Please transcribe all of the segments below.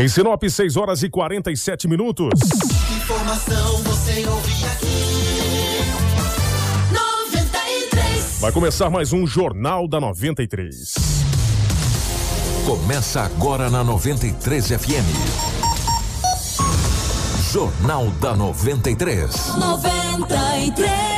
Em Sinop, 6 horas e 47 minutos. Informação você ouve aqui. 93. Vai começar mais um Jornal da 93. Começa agora na 93 FM. Jornal da 93. 93.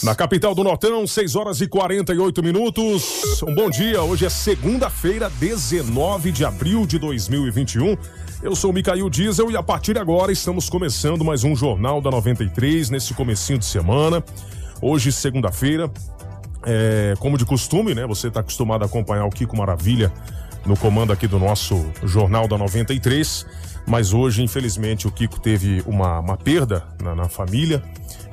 Na capital do Nortão, 6 horas e 48 minutos. Um bom dia. Hoje é segunda-feira, 19 de abril de 2021. Eu sou o Micael Diesel e a partir de agora estamos começando mais um Jornal da 93 nesse comecinho de semana. Hoje, segunda-feira, é, como de costume, né? Você está acostumado a acompanhar o Kiko Maravilha no comando aqui do nosso Jornal da 93. Mas hoje, infelizmente, o Kiko teve uma, uma perda na, na família.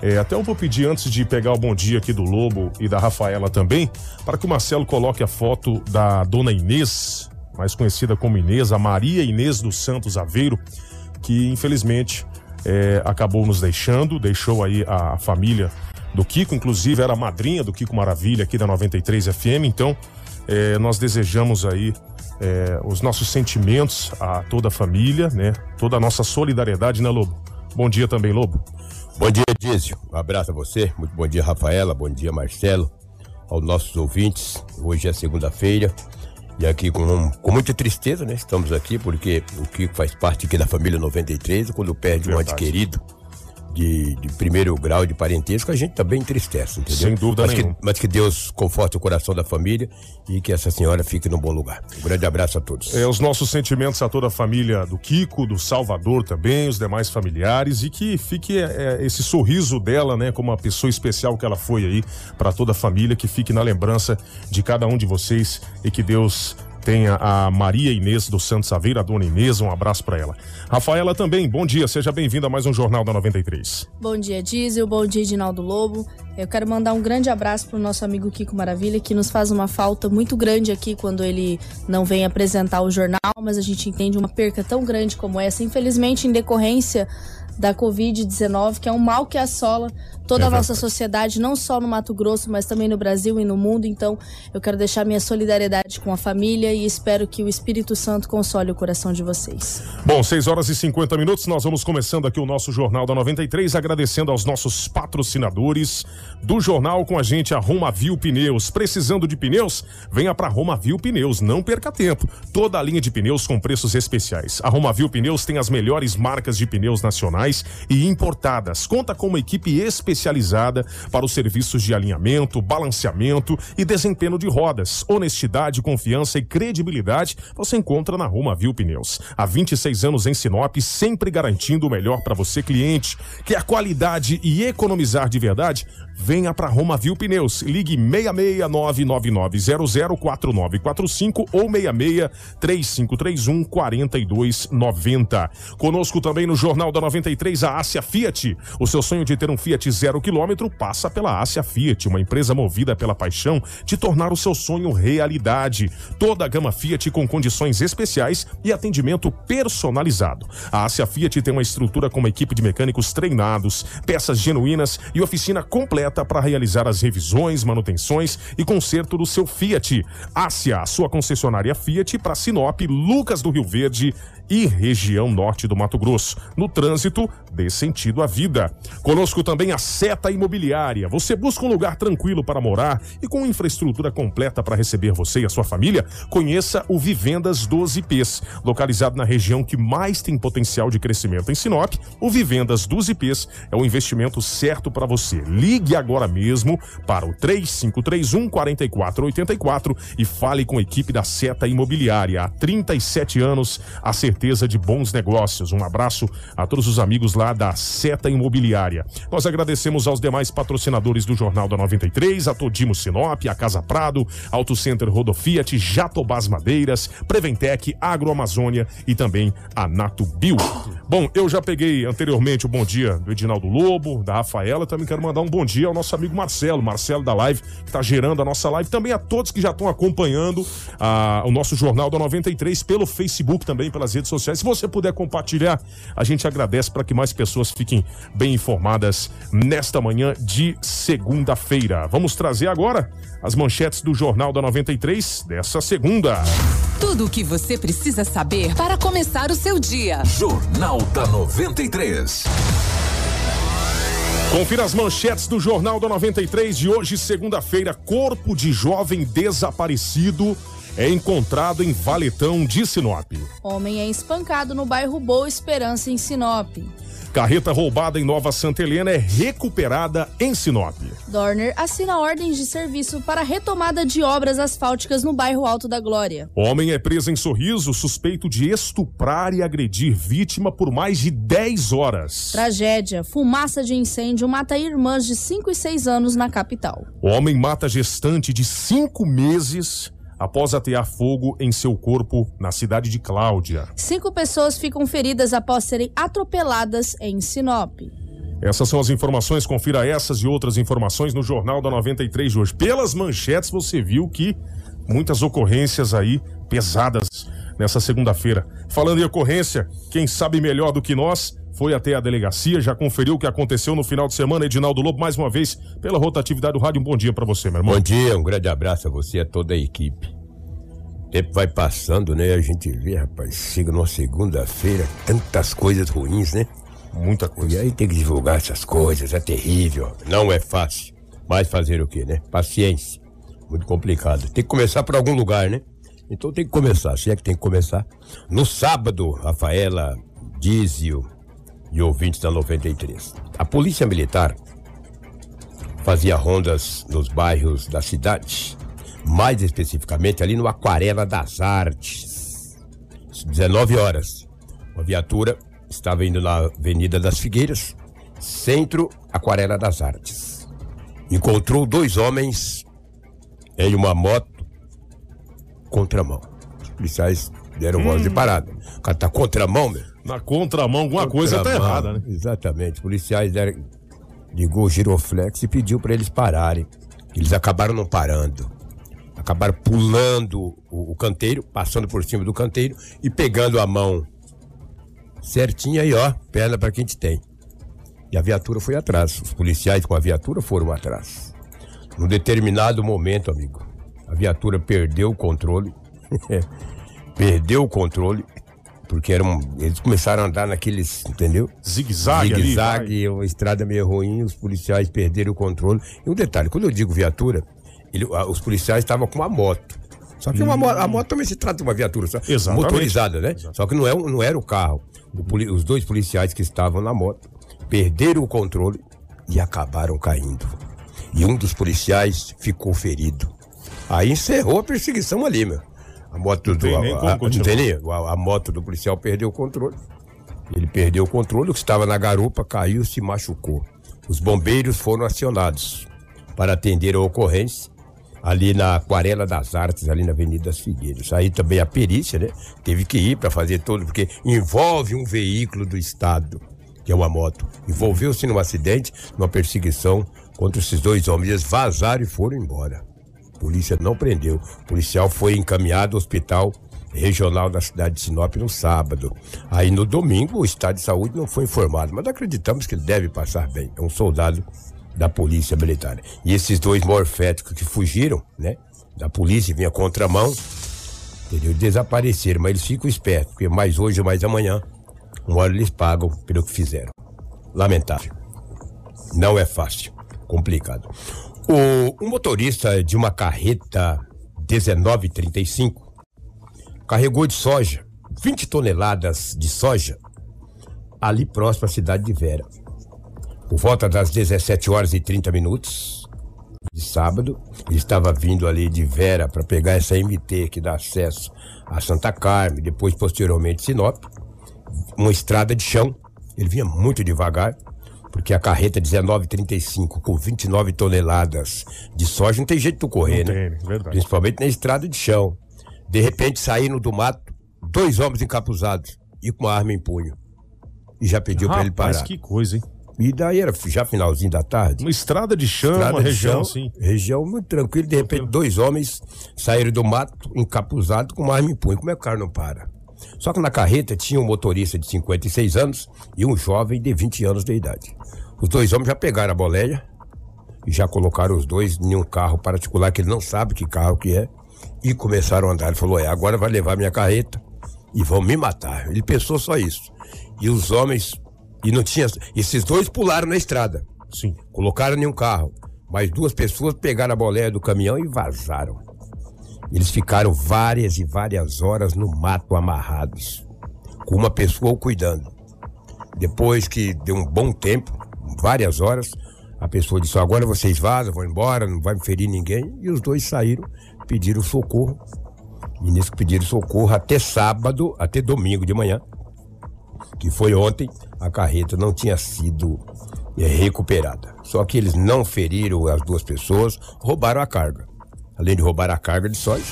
É, até eu vou pedir antes de pegar o bom dia aqui do Lobo e da Rafaela também, para que o Marcelo coloque a foto da dona Inês, mais conhecida como Inês, a Maria Inês dos Santos Aveiro, que infelizmente é, acabou nos deixando, deixou aí a família do Kiko, inclusive era a madrinha do Kiko Maravilha aqui da 93 FM, então é, nós desejamos aí é, os nossos sentimentos a toda a família, né? Toda a nossa solidariedade, né, Lobo? Bom dia também, Lobo. Bom dia, Dízio. Um abraço a você. Muito bom dia, Rafaela. Bom dia, Marcelo. Aos nossos ouvintes. Hoje é segunda-feira. E aqui com, com muita tristeza, né? Estamos aqui porque o Kiko faz parte aqui da família 93. Quando perde um Verdade. ente querido de, de primeiro grau de parentesco, a gente também entristece, entendeu? Sem dúvida mas nenhuma. Que, mas que Deus conforte o coração da família e que essa senhora fique num bom lugar. Um grande abraço a todos. É, os nossos sentimentos a toda a família do Kiko, do Salvador também, os demais familiares e que fique é, é, esse sorriso dela, né, como uma pessoa especial que ela foi aí para toda a família, que fique na lembrança de cada um de vocês e que Deus tenha a Maria Inês do Santos Aveiro, a dona Inês, um abraço para ela. Rafaela também, bom dia, seja bem-vinda a mais um Jornal da 93. Bom dia, Diesel. Bom dia, Edinaldo Lobo. Eu quero mandar um grande abraço pro nosso amigo Kiko Maravilha, que nos faz uma falta muito grande aqui quando ele não vem apresentar o jornal, mas a gente entende uma perca tão grande como essa, infelizmente em decorrência da Covid-19, que é um mal que assola toda É a nossa sociedade, não só no Mato Grosso, mas também no Brasil e no mundo. Então, eu quero deixar minha solidariedade com a família e espero que o Espírito Santo console o coração de vocês. Bom, 6 horas e 50 minutos, nós vamos começando aqui o nosso Jornal da 93, agradecendo aos nossos patrocinadores do jornal com a gente, a Romavil Pneus. Precisando de pneus? Venha para Romavil Pneus, não perca tempo. Toda a linha de pneus com preços especiais. A Romavil Pneus tem as melhores marcas de pneus nacionais e importadas. Conta com uma equipe especializada para os serviços de alinhamento, balanceamento e desempenho de rodas. Honestidade, confiança e credibilidade você encontra na Romavil Pneus. Há 26 anos em Sinop, sempre garantindo o melhor para você, cliente. Quer qualidade e economizar de verdade? Venha para Romavil Pneus. Ligue 66999004945 ou 663531 4290. Conosco também no Jornal da 93 a Ásia Fiat. O seu sonho de ter um Fiat zero quilômetro passa pela Ásia Fiat, uma empresa movida pela paixão de tornar o seu sonho realidade. Toda a gama Fiat com condições especiais e atendimento personalizado. A Ásia Fiat tem uma estrutura com uma equipe de mecânicos treinados, peças genuínas e oficina completa para realizar as revisões, manutenções e conserto do seu Fiat. Ásia, sua concessionária Fiat para Sinop, Lucas do Rio Verde e região norte do Mato Grosso. No trânsito, dê sentido à vida. Conosco também a Seta Imobiliária. Você busca um lugar tranquilo para morar e com infraestrutura completa para receber você e a sua família? Conheça o Vivendas 12 Ps. Localizado na região que mais tem potencial de crescimento em Sinop, o Vivendas 12 Ps é o investimento certo para você. Ligue agora mesmo para o 3531 4484 e fale com a equipe da Seta Imobiliária. Há 37 anos, acertando certeza de bons negócios. Um abraço a todos os amigos lá da Seta Imobiliária. Nós agradecemos aos demais patrocinadores do Jornal da 93, a Todimo Sinop, a Casa Prado, Auto Center Rodofiat, Jatobás Madeiras, Preventec, Agroamazônia e também a Nato Bio. Bom, eu já peguei anteriormente o bom dia do Edinaldo Lobo, da Rafaela, também quero mandar um bom dia ao nosso amigo Marcelo, Marcelo da Live, que está gerando a nossa live, também a todos que já estão acompanhando ah, o nosso Jornal da 93 pelo Facebook também, pelas redes sociais. Se você puder compartilhar, a gente agradece para que mais pessoas fiquem bem informadas nesta manhã de segunda-feira. Vamos trazer agora as manchetes do Jornal da 93 dessa segunda. Tudo o que você precisa saber para começar o seu dia. Jornal da 93. Confira as manchetes do Jornal da 93 de hoje, segunda-feira. Corpo de jovem desaparecido é encontrado em Valetão de Sinop. Homem é espancado no bairro Boa Esperança, em Sinop. Carreta roubada em Nova Santa Helena é recuperada em Sinop. Dorner assina ordens de serviço para retomada de obras asfálticas no bairro Alto da Glória. Homem é preso em Sorriso, suspeito de estuprar e agredir vítima por mais de 10 horas. Tragédia: fumaça de incêndio mata irmãs de 5 e 6 anos na capital. Homem mata gestante de 5 meses após atear fogo em seu corpo na cidade de Cláudia. Cinco pessoas ficam feridas após serem atropeladas em Sinop. Essas são as informações, confira essas e outras informações no Jornal da 93 de hoje. Pelas manchetes você viu que muitas ocorrências aí pesadas nessa segunda-feira. Falando em ocorrência, quem sabe melhor do que nós foi até a delegacia, já conferiu o que aconteceu no final de semana. Edinaldo Lobo, mais uma vez, pela rotatividade do rádio, um bom dia para você, meu irmão. Bom dia, um grande abraço a você e a toda a equipe. O tempo vai passando, né? A gente vê, rapaz, chega numa segunda-feira, tantas coisas ruins, né? Muita E coisa. aí tem que divulgar essas coisas, é terrível. Não é fácil. Mas fazer o quê, né? Paciência. Muito complicado. Tem que começar por algum lugar, né? Então tem que começar, se é que tem que começar. No sábado, Rafaela, Dízio e ouvintes da 93. A Polícia Militar fazia rondas nos bairros da cidade, mais especificamente ali no Aquarela das Artes. 19 horas. Uma viatura estava indo na Avenida das Figueiras, centro Aquarela das Artes. Encontrou dois homens em uma moto contramão. Os policiais deram voz de parada. O cara tá contramão, meu. Na contramão, alguma coisa tá Contramão, errada, né? Exatamente. Os policiais deram, ligou o giroflex e pediu para eles pararem. Eles acabaram não parando. Acabaram pulando o, o canteiro, passando por cima do canteiro e pegando a mão certinha aí, ó, perna para quem te tem. E a viatura foi atrás. Os policiais com a viatura foram atrás. Num determinado momento, amigo, a viatura perdeu o controle. perdeu o controle. Porque eram, eles começaram a andar naqueles, entendeu? Zigue-zague. Zigue-zague, uma estrada meio ruim, os policiais perderam o controle. E um detalhe, quando eu digo viatura, ele- a- os policiais estavam com uma moto. Só que uma a moto também se trata de uma viatura só, Exatamente. motorizada, né? Só que não, é, não era o carro. O poli- os dois policiais que estavam na moto perderam o controle e acabaram caindo. E um dos policiais ficou ferido. Aí encerrou a perseguição ali, meu. A moto do. tem a- a- não continuar. tem nem- a, a moto do policial perdeu o controle. Ele perdeu o controle, o que estava na garupa caiu se machucou. Os bombeiros foram acionados para atender a ocorrência ali na Aquarela das Artes, ali na Avenida das Figueiras. Aí também a perícia, né? Teve que ir para fazer todo, porque envolve um veículo do Estado, que é uma moto. Envolveu-se num acidente, numa perseguição contra esses dois homens. Eles vazaram e foram embora. Polícia não prendeu. O policial foi encaminhado ao hospital regional da cidade de Sinop no sábado. Aí no domingo o estado de saúde não foi informado, mas acreditamos que ele deve passar bem. É um soldado da polícia militar. E esses dois morféticos que fugiram, né? Da polícia, vinha contramão, entendeu? Desapareceram, mas eles ficam espertos, porque mais hoje ou mais amanhã, uma hora eles pagam pelo que fizeram. Lamentável. Não é fácil, complicado. O, um motorista de uma carreta 1935 carregou de soja, 20 toneladas de soja, ali próximo à cidade de Vera. Por volta das 17 horas e 30 minutos, de sábado. Ele estava vindo ali de Vera para pegar essa MT que dá acesso a Santa Carme, depois posteriormente Sinop. Uma estrada de chão. Ele vinha muito devagar, porque a carreta 1935 com 29 toneladas de soja não tem jeito de tu correr, Não né? tem, verdade. Principalmente na estrada de chão. De repente saíram do mato dois homens encapuzados e com uma arma em punho. E já pediu para ele parar. que coisa, hein? E daí era já finalzinho da tarde. Uma estrada de chão, Estrada uma de região chão, assim. Região muito tranquila. De repente, dois homens saíram do mato encapuzados com uma arma em punho. Como é que o carro não para? Só que na carreta tinha um motorista de 56 anos e um jovem de 20 anos de idade. Os dois homens já pegaram a boleia e já colocaram os dois em um carro particular que ele não sabe que carro que é e começaram a andar. Ele falou: É, agora vai levar minha carreta e vão me matar. Ele pensou só isso. E os homens. E não tinha. Esses dois pularam na estrada. Sim. Colocaram em um carro. Mais duas pessoas pegaram a boleia do caminhão e vazaram. Eles ficaram várias e várias horas no mato amarrados, com uma pessoa cuidando. Depois que deu um bom tempo, várias horas, a pessoa disse: agora vocês vazam, vão embora, não vai ferir ninguém. E os dois saíram, pediram socorro. E nisso pediram socorro até sábado, até domingo de manhã, que foi ontem, a carreta não tinha sido é, recuperada. Só que eles não feriram as duas pessoas, roubaram a carga. Além de roubar a carga de soja,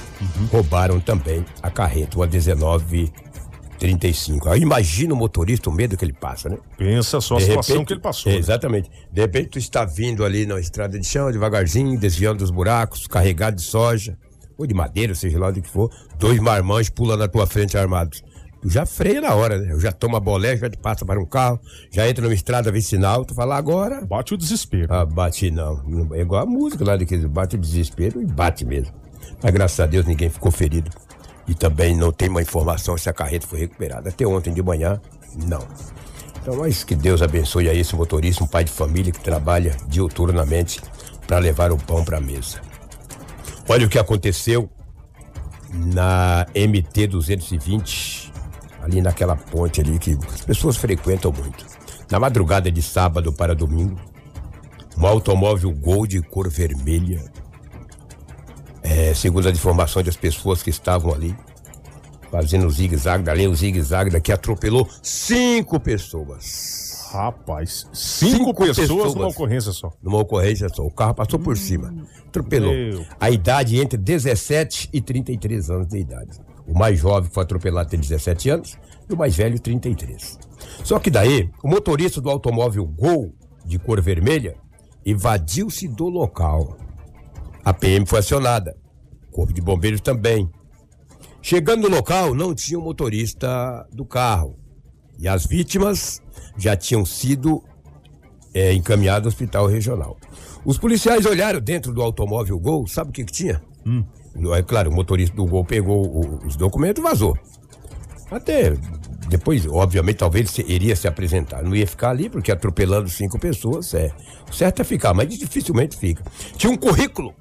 roubaram também a carreta, uma 1935. Aí imagina o motorista, o medo que ele passa, né? Pensa só a De situação repente- que ele passou. né? Exatamente. De repente tu está vindo ali na estrada de chão, devagarzinho, desviando dos buracos, carregado de soja, ou de madeira, seja lá onde que for, dois marmanjos pulam na tua frente armados. Tu já freia na hora, né? Eu já toma bolé, já te passa para um carro, já entra numa estrada vicinal, tu fala agora. Bate o desespero. Ah, bate não. É igual a música lá daqueles bate o desespero e bate mesmo. Mas graças a Deus ninguém ficou ferido. E também não tem uma informação se a carreta foi recuperada. Até ontem de manhã, não. Então, mas que Deus abençoe a esse motorista, um pai de família que trabalha diuturnamente para levar o pão para a mesa. Olha o que aconteceu na MT 220, ali naquela ponte ali que as pessoas frequentam muito. Na madrugada de sábado para domingo, um automóvel Gol de cor vermelha, é, segundo as informações das pessoas que estavam ali, fazendo o zigue-zague dali, o zigue-zague daqui, atropelou cinco pessoas. Rapaz, cinco, Cinco pessoas, pessoas. numa ocorrência só. Numa ocorrência só. O carro passou por cima. Atropelou. Meu. A idade entre 17 e 33 anos de idade. O mais jovem foi atropelado tem 17 anos e o mais velho 33. Só que daí, o motorista do automóvel Gol de cor vermelha evadiu-se do local. A PM foi acionada. O Corpo de Bombeiros também. Chegando no local, não tinha o motorista do carro. E as vítimas já tinham sido é, encaminhadas ao hospital regional. Os policiais olharam dentro do automóvel Gol, sabe o que, que tinha? É claro, o motorista do Gol pegou o- os documentos e vazou. Até depois, obviamente, talvez ele iria se apresentar. Não ia ficar ali, porque atropelando cinco pessoas, é. O certo é ficar, mas dificilmente fica. Tinha um currículo.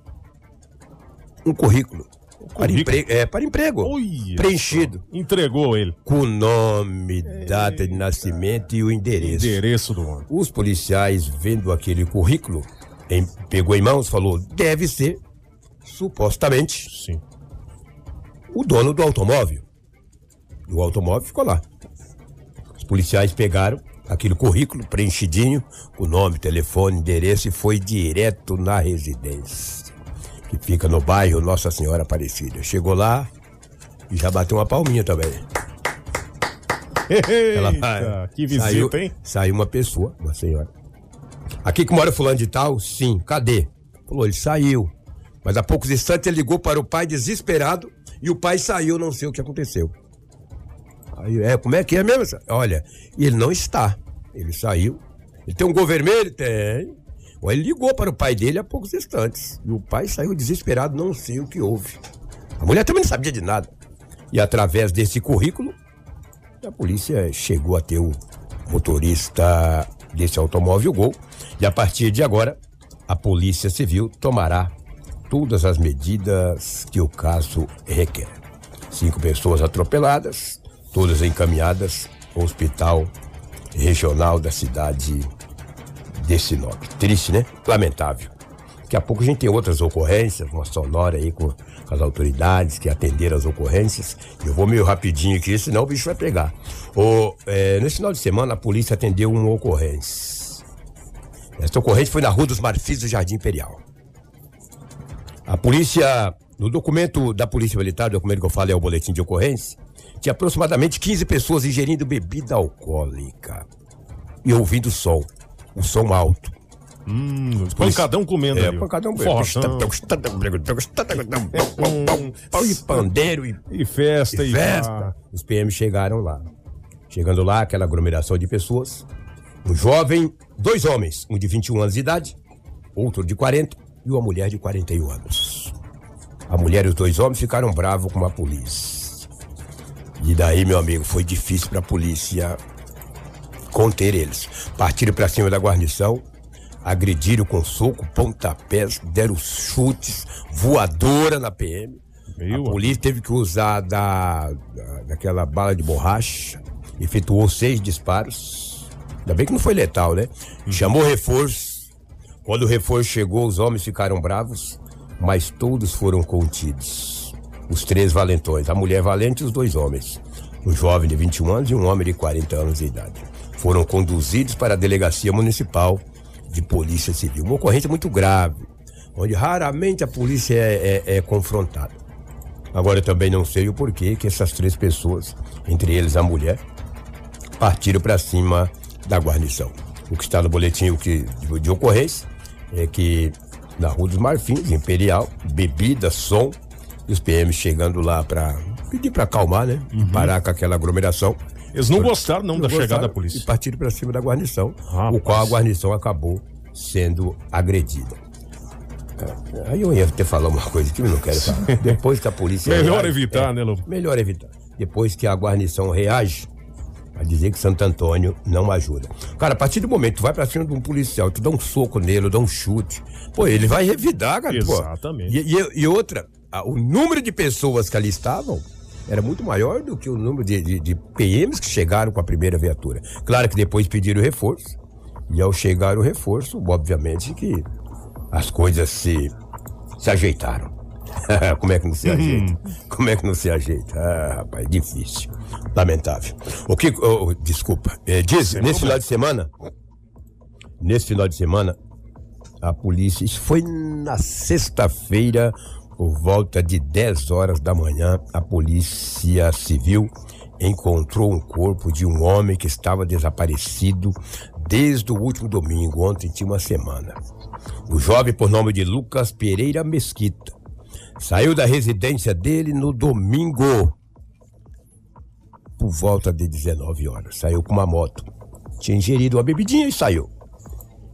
Um currículo. Para, empre- é, para emprego. Olha preenchido. Entregou ele. Com nome, data de nascimento e o endereço. Endereço do homem. Os policiais, vendo aquele currículo, em- pegou em mãos, falou: deve ser, supostamente, Sim. o dono do automóvel. E o automóvel ficou lá. Os policiais pegaram aquele currículo preenchidinho, com nome, telefone, endereço e foi direto na residência, que fica no bairro Nossa Senhora Aparecida. Chegou lá e já bateu uma palminha também. Ela Eita, que visita, saiu, hein? Saiu uma pessoa, uma senhora. Aqui que mora fulano de tal? Sim. Cadê? Falou, ele saiu. Mas há poucos instantes ele ligou para o pai desesperado e o pai saiu, não sei o que aconteceu. Aí, é, como é que é mesmo? Olha, ele não está. Ele saiu. Ele tem um gol vermelho? Tem. Ele ligou para o pai dele há poucos instantes. E o pai saiu desesperado, não sei o que houve. A mulher também não sabia de nada. E através desse currículo, a polícia chegou a ter o motorista desse automóvel Gol. E a partir de agora, a Polícia Civil tomará todas as medidas que o caso requer. Cinco pessoas atropeladas, todas encaminhadas ao hospital regional da cidade de Sinop. Triste, né? Lamentável. Daqui a pouco a gente tem outras ocorrências, uma sonora aí com, as autoridades que atenderam as ocorrências. Eu vou meio rapidinho aqui, senão o bicho vai pegar. O, é, nesse final de semana, a polícia atendeu uma ocorrência. Essa ocorrência foi na Rua dos Marfis do Jardim Imperial. A polícia, no documento da Polícia Militar, o documento que eu falo é o boletim de ocorrência, tinha aproximadamente 15 pessoas ingerindo bebida alcoólica e ouvindo som, o som alto. Hum, pancadão comendo É, ali. pancadão Forrozão. Pau e pandeiro e E festa, e festa. pá. Os PM chegaram lá. Chegando lá, aquela aglomeração de pessoas. Um jovem, dois homens, um de 21 anos de idade, outro de 40 e uma mulher de 41 anos. A mulher e os dois homens ficaram bravos com a polícia. E daí, meu amigo, foi difícil para a polícia conter eles. Partiram para cima da guarnição, agrediram com soco, pontapés, deram chutes, voadora na PM. Meu a polícia teve que usar da, da- daquela bala de borracha, efetuou seis disparos. Ainda bem que não foi letal, né? Chamou reforço. Quando o reforço chegou, os homens ficaram bravos, mas todos foram contidos. Os três valentões, a mulher valente e os dois homens. Um jovem de 21 anos e um homem de 40 anos de idade. Foram conduzidos para a delegacia municipal de polícia civil. Uma ocorrência muito grave, onde raramente a polícia é, é- é confrontada. Agora eu também não sei o porquê que essas três pessoas, entre eles a mulher, partiram para cima da guarnição. O que está no boletim o que, de, de ocorrência que na Rua dos Marfins, Imperial, bebida, som, e os PMs chegando lá para pedir para acalmar, né? Parar com aquela aglomeração. Eles não gostaram não, da gostaram chegada da E polícia. partiram para cima da guarnição, Rapaz. o qual a guarnição acabou sendo agredida. Ah, Aí eu ia ter falar uma coisa que eu não quero falar. Depois que a polícia. Melhor reage- evitar, é, né, Lobo? Melhor evitar. Depois que a guarnição reage, a dizer que Santo Antônio não ajuda. Cara, a partir do momento que tu vai pra cima de um policial, tu dá um soco nele, dá um chute, pô, ele vai revidar, cara. pô. Exatamente. E, e- e outra, a- o número de pessoas que ali estavam era muito maior do que o número de, de- de PMs que chegaram com a primeira viatura. Claro que depois pediram reforço, e ao chegar o reforço, obviamente que as coisas se, se ajeitaram. Como é que não se ajeita? Como é que não se ajeita? Ah, rapaz, difícil. Lamentável. O que. oh, oh, desculpa. É, diz, nesse final de semana. Nesse final de semana, a polícia. Isso foi na sexta-feira, por volta de 10 horas da manhã, a polícia civil encontrou um corpo de um homem que estava desaparecido desde o último domingo, ontem tinha uma semana. O jovem, por nome de Lucas Pereira Mesquita, saiu da residência dele no domingo, por volta de 19 horas. Saiu com uma moto. Tinha ingerido uma bebidinha e saiu.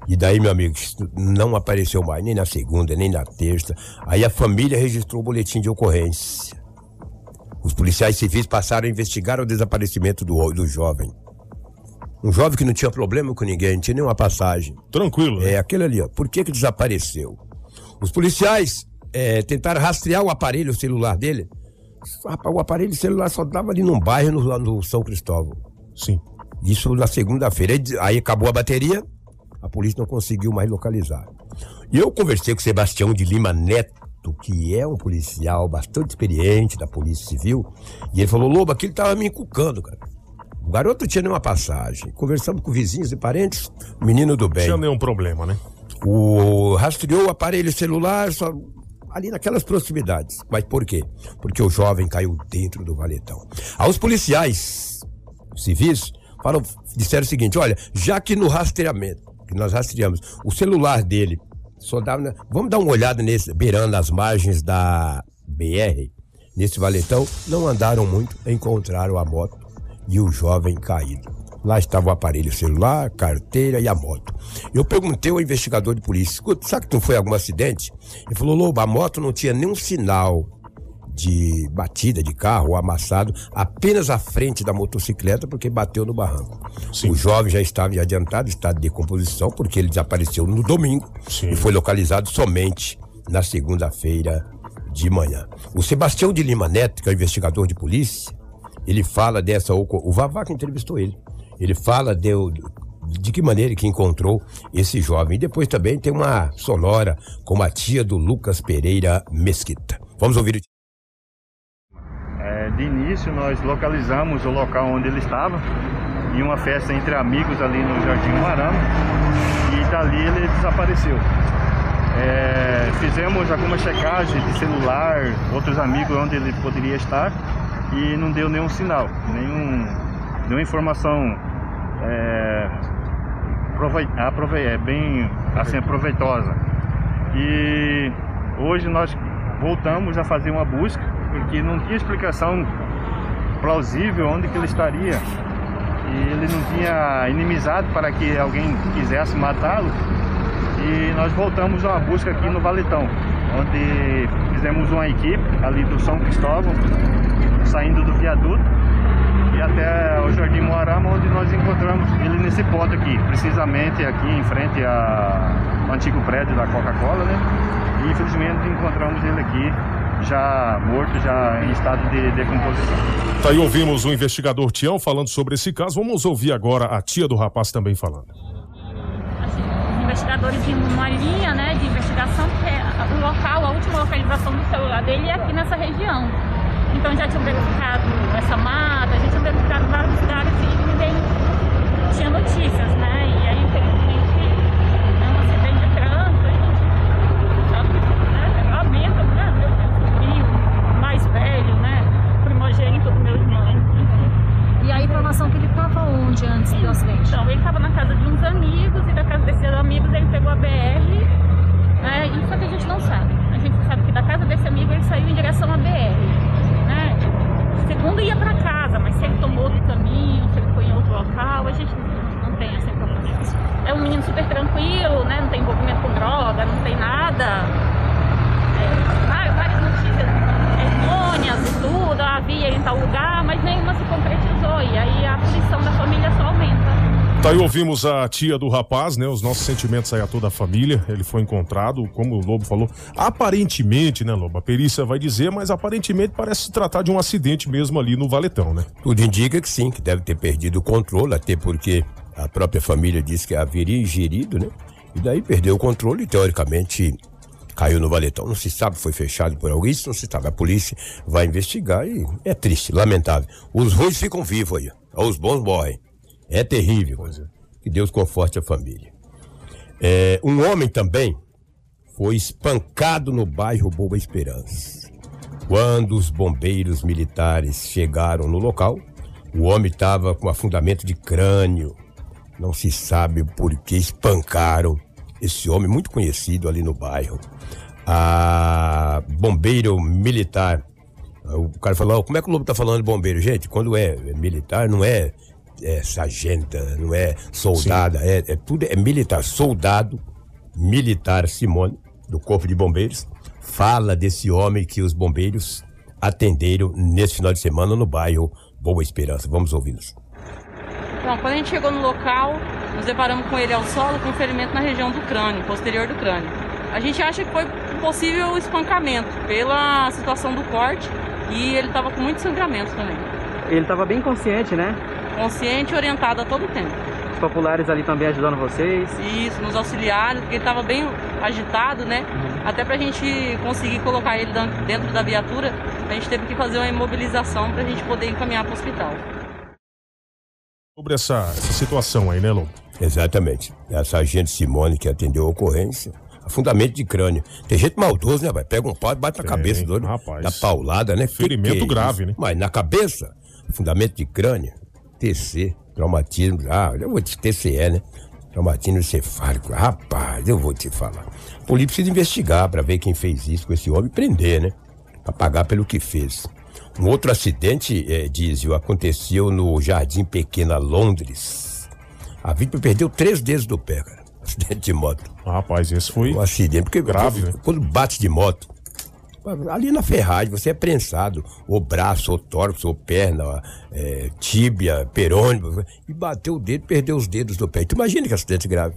E daí, meu amigo, não apareceu mais, nem na segunda, nem na terça. Aí a família registrou o boletim de ocorrência. Os policiais civis passaram a investigar o desaparecimento do, do jovem. Um jovem que não tinha problema com ninguém, não tinha nenhuma passagem. Tranquilo. né? É, aquele ali, ó. Por que que desapareceu? Os policiais é, tentaram rastrear o aparelho celular dele. Rapaz, o aparelho celular só dava ali num bairro no, no São Cristóvão. Sim. Isso na segunda-feira. Aí- acabou a bateria, a polícia não conseguiu mais localizar. E eu conversei com o Sebastião de Lima Neto, que é um policial bastante experiente da Polícia Civil, e ele falou: Lobo, aquilo tava me encucando, cara. O garoto tinha nenhuma passagem. Conversamos com vizinhos e parentes, menino do bem. Tinha nenhum problema, né? O rastreou o aparelho celular só ali naquelas proximidades. Mas por quê? Porque o jovem caiu dentro do valetão. Aos policiais civis falam, disseram o seguinte: olha, já que no rastreamento, que nós rastreamos, o celular dele só dava. Vamos dar uma olhada nesse, beirando as margens da BR, nesse valetão. Não andaram muito, encontraram a moto e o jovem caído. Lá estava o aparelho celular, carteira e a moto. Eu perguntei ao investigador de polícia, escuta, sabe que não foi algum acidente? Ele falou, Lobo, a moto não tinha nenhum sinal de batida de carro ou amassado, apenas à frente da motocicleta, porque bateu no barranco. O jovem já estava em adiantado estado de decomposição, porque ele desapareceu no domingo Sim. e foi localizado somente na segunda-feira de manhã. O Sebastião de Lima Neto, que é o investigador de polícia, ele fala dessa. O que entrevistou ele. Ele fala de- de que maneira que encontrou esse jovem. E depois também tem uma sonora com a tia do Lucas Pereira Mesquita. Vamos ouvir É, de início, nós localizamos o local onde ele estava, em uma festa entre amigos ali no Jardim Marama, e dali ele desapareceu. É, fizemos algumas checagens de celular, outros amigos onde ele poderia estar, e não deu nenhum sinal, nenhum, nenhuma informação é, provei, aprove- é, bem assim, aproveitosa. E hoje nós voltamos a fazer uma busca, porque não tinha explicação plausível onde que ele estaria. E ele não tinha inimizade para que alguém quisesse matá-lo. E nós voltamos a uma busca aqui no Valetão, onde fizemos uma equipe ali do São Cristóvão, saindo do viaduto até o Jardim Moarama, onde nós encontramos ele nesse ponto aqui, precisamente aqui em frente ao antigo prédio da Coca-Cola, né? E infelizmente encontramos ele aqui já morto, já em estado de decomposição. Tá aí ouvimos o investigador Tião falando sobre esse caso. Vamos ouvir agora a tia do rapaz também falando. Os investigadores de uma linha né, de investigação, porque o local, a última localização do celular dele é aqui nessa região. Então já tinham verificado essa mata, já tinham verificado vários lugares e ninguém tinha notícias, né? E aí, infelizmente, é um acidente de trânsito, a gente né, lamenta, né? Meu sobrinho mais velho, né? Primogênito do meu irmão. enfim. E a informação que ele estava onde antes do acidente? Então, ele estava na casa de uns amigos e da casa desses amigos ele pegou a BR, né? Isso que a gente não sabe. A gente sabe que da casa desse amigo ele saiu em direção à BR? Segundo ia para casa, mas se ele tomou outro caminho, se ele foi em outro local, a gente não tem essa informação. É um menino super tranquilo, né? Não tem envolvimento com droga, não tem nada. É, várias, notícias errôneas e tudo, havia em tal lugar, mas nenhuma se concretizou. E aí a aflição da família só aumenta. Tá aí ouvimos a tia do rapaz, né? Os nossos sentimentos aí a toda a família. Ele foi encontrado, como o Lobo falou. Aparentemente, né, Lobo? A perícia vai dizer, mas aparentemente parece se tratar de um acidente mesmo ali no Valetão, né? Tudo indica que sim, que deve ter perdido o controle, até porque a própria família disse que haveria ingerido, né? E daí perdeu o controle e, teoricamente, caiu no valetão. Não se sabe, foi fechado por alguém, isso não se sabe. A polícia vai investigar e é triste, lamentável. Os ruins ficam vivos aí, os bons morrem. É terrível. Que Deus conforte a família. É, um homem também foi espancado no bairro Boa Esperança. Quando os bombeiros militares chegaram no local, o homem estava com afundamento de crânio. Não se sabe por que espancaram esse homem muito conhecido ali no bairro. A bombeiro militar. O cara falou: "Ó, como é que o Lobo tá falando de bombeiro? Gente, quando é militar, não é, é sargenta, não é soldada, é, é tudo é militar. Soldado militar Simone, do Corpo de Bombeiros, fala desse homem que os bombeiros atenderam nesse final de semana no bairro Boa Esperança. Vamos ouvi-los. Bom, quando a gente chegou no local, nos deparamos com ele ao solo com ferimento na região do crânio, posterior do crânio. A gente acha que foi um possível espancamento pela situação do corte e ele estava com muito sangramento também. Ele estava bem consciente, né? Consciente e orientado a todo tempo. Os populares ali também ajudando vocês. Isso, nos auxiliares, porque ele estava bem agitado, né? Até pra gente conseguir colocar ele dentro da viatura, a gente teve que fazer uma imobilização pra gente poder encaminhar pro hospital. Sobre essa, essa situação aí, né, Lobo? Exatamente. É a sargento Simone que atendeu a ocorrência. Afundamento de crânio. Tem gente maldoso, né, vai? Pega um pau e bate na Tem, cabeça do rapaz. Da paulada, né? Que Ferimento que é grave, isso? né? Mas na cabeça, fundamento de crânio, TC, traumatismo. Ah, eu vou te TCE, né? Traumatismo encefálico. Rapaz, eu vou te falar. A polícia precisa investigar pra ver quem fez isso com esse homem e prender, né? Pra pagar pelo que fez. Um outro acidente, eh, Dízio, aconteceu no Jardim Pequena, Londres. A vítima perdeu três dedos do pé, cara. Acidente de moto. Rapaz, esse foi um acidente, porque grave, quando, né? quando bate de moto, ali na ferragem, você é prensado, ou braço, ou tórax, ou perna, é, tíbia, perônio, e bateu o dedo, perdeu os dedos do pé. Tu imagina que acidente grave.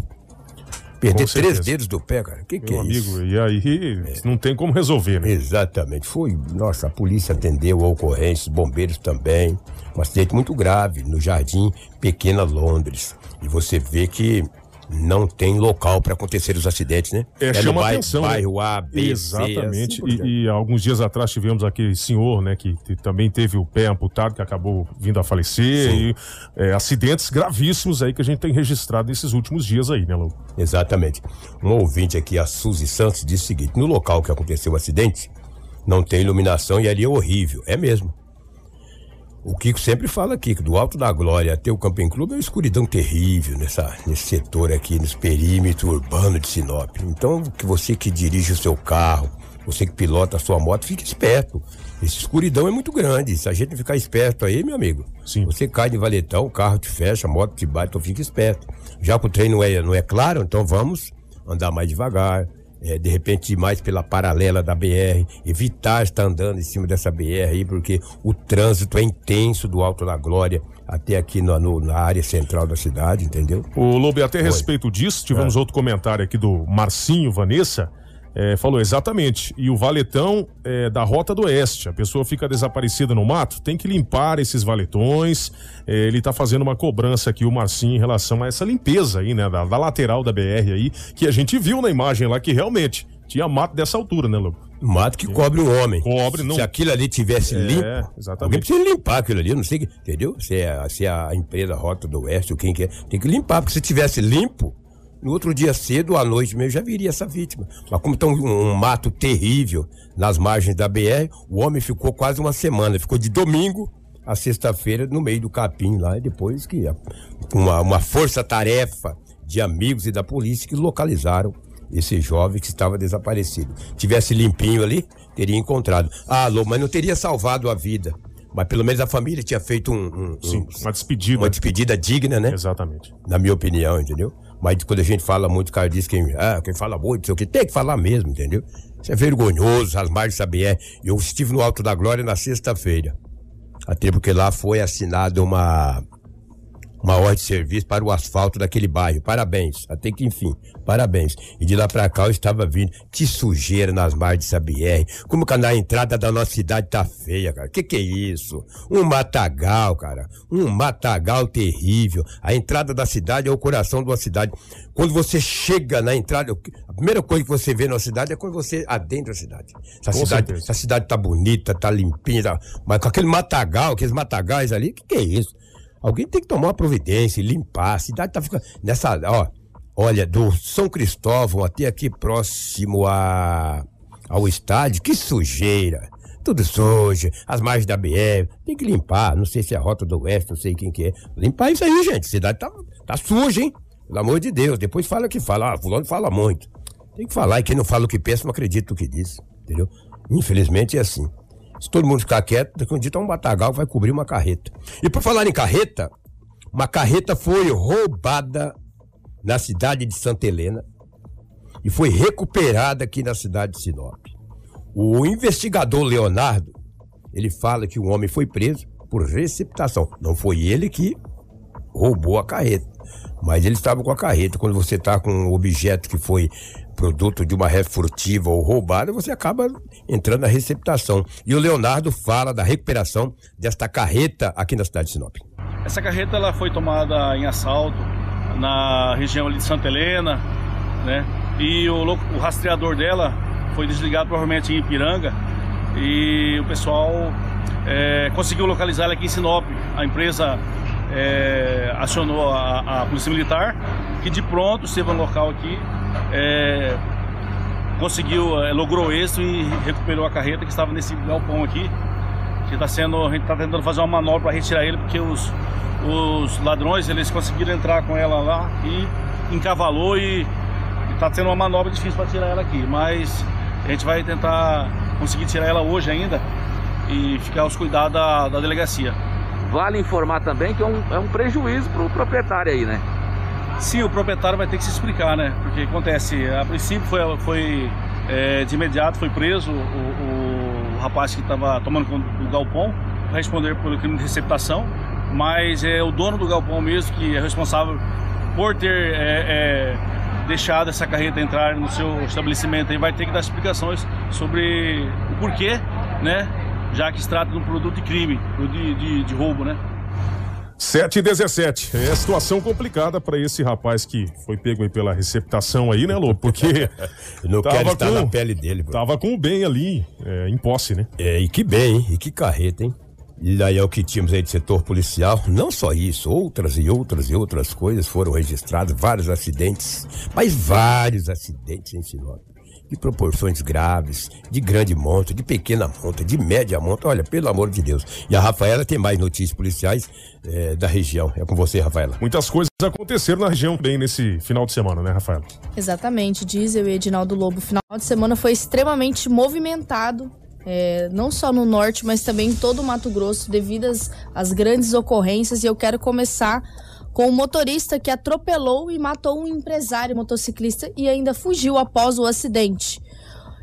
Perder três dedos do pé, cara. Que que Meu é amigo, isso? e aí não tem como resolver, né? Exatamente. Foi, nossa, a polícia atendeu a ocorrência, os bombeiros também. Um acidente muito grave no Jardim Pequena Londres. E você vê que não tem local para acontecer os acidentes, né? É, no chama bairro, atenção. né? bairro A, B, C, Exatamente. assim por diante. e, e alguns dias atrás tivemos aquele senhor, né, que, também teve o pé amputado, que acabou vindo a falecer. Sim. E é, acidentes gravíssimos aí que a gente tem registrado nesses últimos dias aí, né, Lu? Exatamente. Um ouvinte aqui, a Suzy Santos, disse o seguinte: no local que aconteceu o acidente, não tem iluminação e ali é horrível. É mesmo. O Kiko sempre fala aqui que do Alto da Glória até o Camping Clube é uma escuridão terrível nessa, nesse setor aqui, nesse perímetro urbano de Sinop. Então, que você que dirige o seu carro, você que pilota a sua moto, fique esperto. Essa escuridão é muito grande. Se a gente ficar esperto aí, meu amigo, Sim. você cai de valetão, o carro te fecha, a moto te bate, então fique esperto. Já que o trem não é, não é claro, então vamos andar mais devagar. É, de repente ir mais pela paralela da BR, evitar estar andando em cima dessa BR aí, porque o trânsito é intenso do Alto da Glória até aqui no- no- na área central da cidade, entendeu? O Lobo, até a respeito disso, tivemos É. outro comentário aqui do Marcinho Vanessa. É, falou exatamente. E o valetão é, da Rota do Oeste. A pessoa fica desaparecida no mato, tem que limpar esses valetões. É, ele tá fazendo uma cobrança aqui, o Marcinho, em relação a essa limpeza aí, né? Da, da lateral da BR aí, que a gente viu na imagem lá que realmente tinha mato dessa altura, né, Lobo? Mato que cobre o homem. Cobre, não. Se aquilo ali tivesse É, limpo, exatamente. alguém precisa limpar aquilo ali, não sei, entendeu? Se é, se é a empresa Rota do Oeste ou quem que é, tem que limpar, porque se tivesse limpo, no outro dia cedo à noite mesmo já viria essa vítima. Mas como está um, um mato terrível nas margens da BR, o homem ficou quase uma semana, ficou de domingo a sexta-feira no meio do capim lá, e depois que uma, uma força-tarefa de amigos e da polícia que localizaram esse jovem que estava desaparecido. Tivesse limpinho ali, teria encontrado. Ah, Lô, mas não teria salvado a vida. Mas pelo menos a família tinha feito um, um- Sim, um- uma despedida. uma despedida digna, né? Exatamente. Na minha opinião, entendeu? Mas quando a gente fala muito, o cara diz que ah, quem fala muito, sei o que, tem que falar mesmo, entendeu? Isso é vergonhoso, as margens da BR. Eu estive no Alto da Glória na sexta-feira. Até porque lá foi assinada uma, uma ordem de serviço para o asfalto daquele bairro. Parabéns. Até que enfim, parabéns. E de lá pra cá eu estava vindo. Que sujeira nas margens dessa BR. Como que na entrada da nossa cidade tá feia, cara. Que que é isso? Um matagal, cara. Um matagal terrível. A entrada da cidade é o coração de uma cidade. Quando você chega na entrada, a primeira coisa que você vê na cidade é quando você adentra a cidade. Essa, Com cidade, certeza. essa cidade tá bonita, tá limpinha, tá- mas com aquele matagal, aqueles matagais ali, que que é isso? Alguém tem que tomar uma providência limpar. A cidade tá ficando. Nessa. Ó, olha, do São Cristóvão até aqui próximo a, ao estádio, que sujeira. Tudo sujo, as margens da BR. Tem que limpar. Não sei se é a Rota do Oeste, não sei quem que é. Limpar isso aí, gente. A cidade tá, tá suja, hein? Pelo amor de Deus. Depois fala que fala. Ah, fulano fala muito. Tem que falar. E quem não fala o que pensa, não acredita no que diz. Entendeu? Infelizmente é assim. Se todo mundo ficar quieto, daqui um dia tá um batagal que vai cobrir uma carreta. E por falar em carreta, uma carreta foi roubada na cidade de Santa Helena e foi recuperada aqui na cidade de Sinop. O investigador Leonardo, ele fala que o homem foi preso por receptação. Não foi ele que roubou a carreta, mas ele estava com a carreta. Quando você está com um objeto que foi produto de uma ré furtiva ou roubada, você acaba entrando na receptação. E o Leonardo fala da recuperação desta carreta aqui na cidade de Sinop. Essa carreta ela foi tomada em assalto na região de Santa Helena, né? E o, o rastreador dela foi desligado provavelmente em Ipiranga e o pessoal é, conseguiu localizar ela aqui em Sinop. A empresa é, acionou a, a polícia militar que de pronto esteve no local aqui, é, conseguiu, é, logrou êxito e recuperou a carreta que estava nesse galpão aqui que tá sendo, a gente está tentando fazer uma manobra para retirar ele, porque os, os ladrões eles conseguiram entrar com ela lá e encavalou e está tendo uma manobra difícil para tirar ela aqui, mas a gente vai tentar conseguir tirar ela hoje ainda e ficar aos cuidados da, da delegacia. Vale informar também que é um, é um prejuízo para o proprietário aí, né? Sim, o proprietário vai ter que se explicar, né? Porque acontece, a princípio foi, foi é, de imediato foi preso o, o- o rapaz que estava tomando conta do galpão para responder pelo crime de receptação, mas é o dono do galpão mesmo que é responsável por ter é, é, deixado essa carreta entrar no seu estabelecimento aí vai ter que dar explicações sobre o porquê, né? Já que se trata de um produto de crime, de, de, de roubo, né? 7 e 17. É situação complicada para esse rapaz que foi pego aí pela receptação aí, né, Lobo? Porque. não tava quero estar com- na pele dele, bro. Tava com o bem ali, é, em posse, né? É, e que bem, hein? E que carreta, hein? E daí é o que tínhamos aí de setor policial. Não só isso, outras e outras e outras coisas foram registradas, vários acidentes, mas vários acidentes em Sinop. De proporções graves, de grande monta, de pequena monta, de média monta. Olha, pelo amor de Deus. E a Rafaela tem mais notícias policiais eh, da região. É com você, Rafaela. Muitas coisas aconteceram na região bem nesse final de semana, né, Rafael? Exatamente, Diesel e Edinaldo Lobo. O final de semana foi extremamente movimentado, é, não só no norte, mas também em todo o Mato Grosso, devido às, às grandes ocorrências. E eu quero começar com o motorista que atropelou e matou um empresário motociclista e ainda fugiu após o acidente.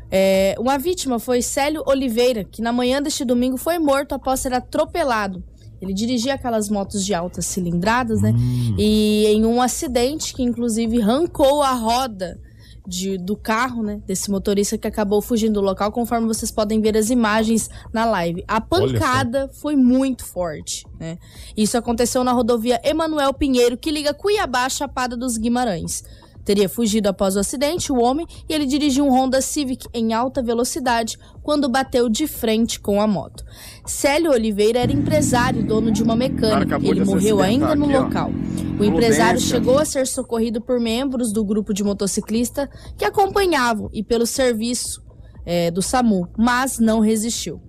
É, uma vítima foi Célio Oliveira, que na manhã deste domingo foi morto após ser atropelado. Ele dirigia aquelas motos de altas cilindradas, né? E em um acidente que inclusive arrancou a roda de- do carro, né? Desse motorista que acabou fugindo do local, conforme vocês podem ver as imagens na live. A pancada foi muito forte, né? Isso aconteceu na rodovia Emanuel Pinheiro, que liga Cuiabá à Chapada dos Guimarães. Teria fugido após o acidente o homem e ele dirigiu um Honda Civic em alta velocidade quando bateu de frente com a moto. Célio Oliveira era empresário e dono de uma mecânica. Ele morreu ainda no aqui, ó. local. O empresário Prudência. chegou a ser socorrido por membros do grupo de motociclista que acompanhavam e pelo serviço eh, do SAMU, mas não resistiu.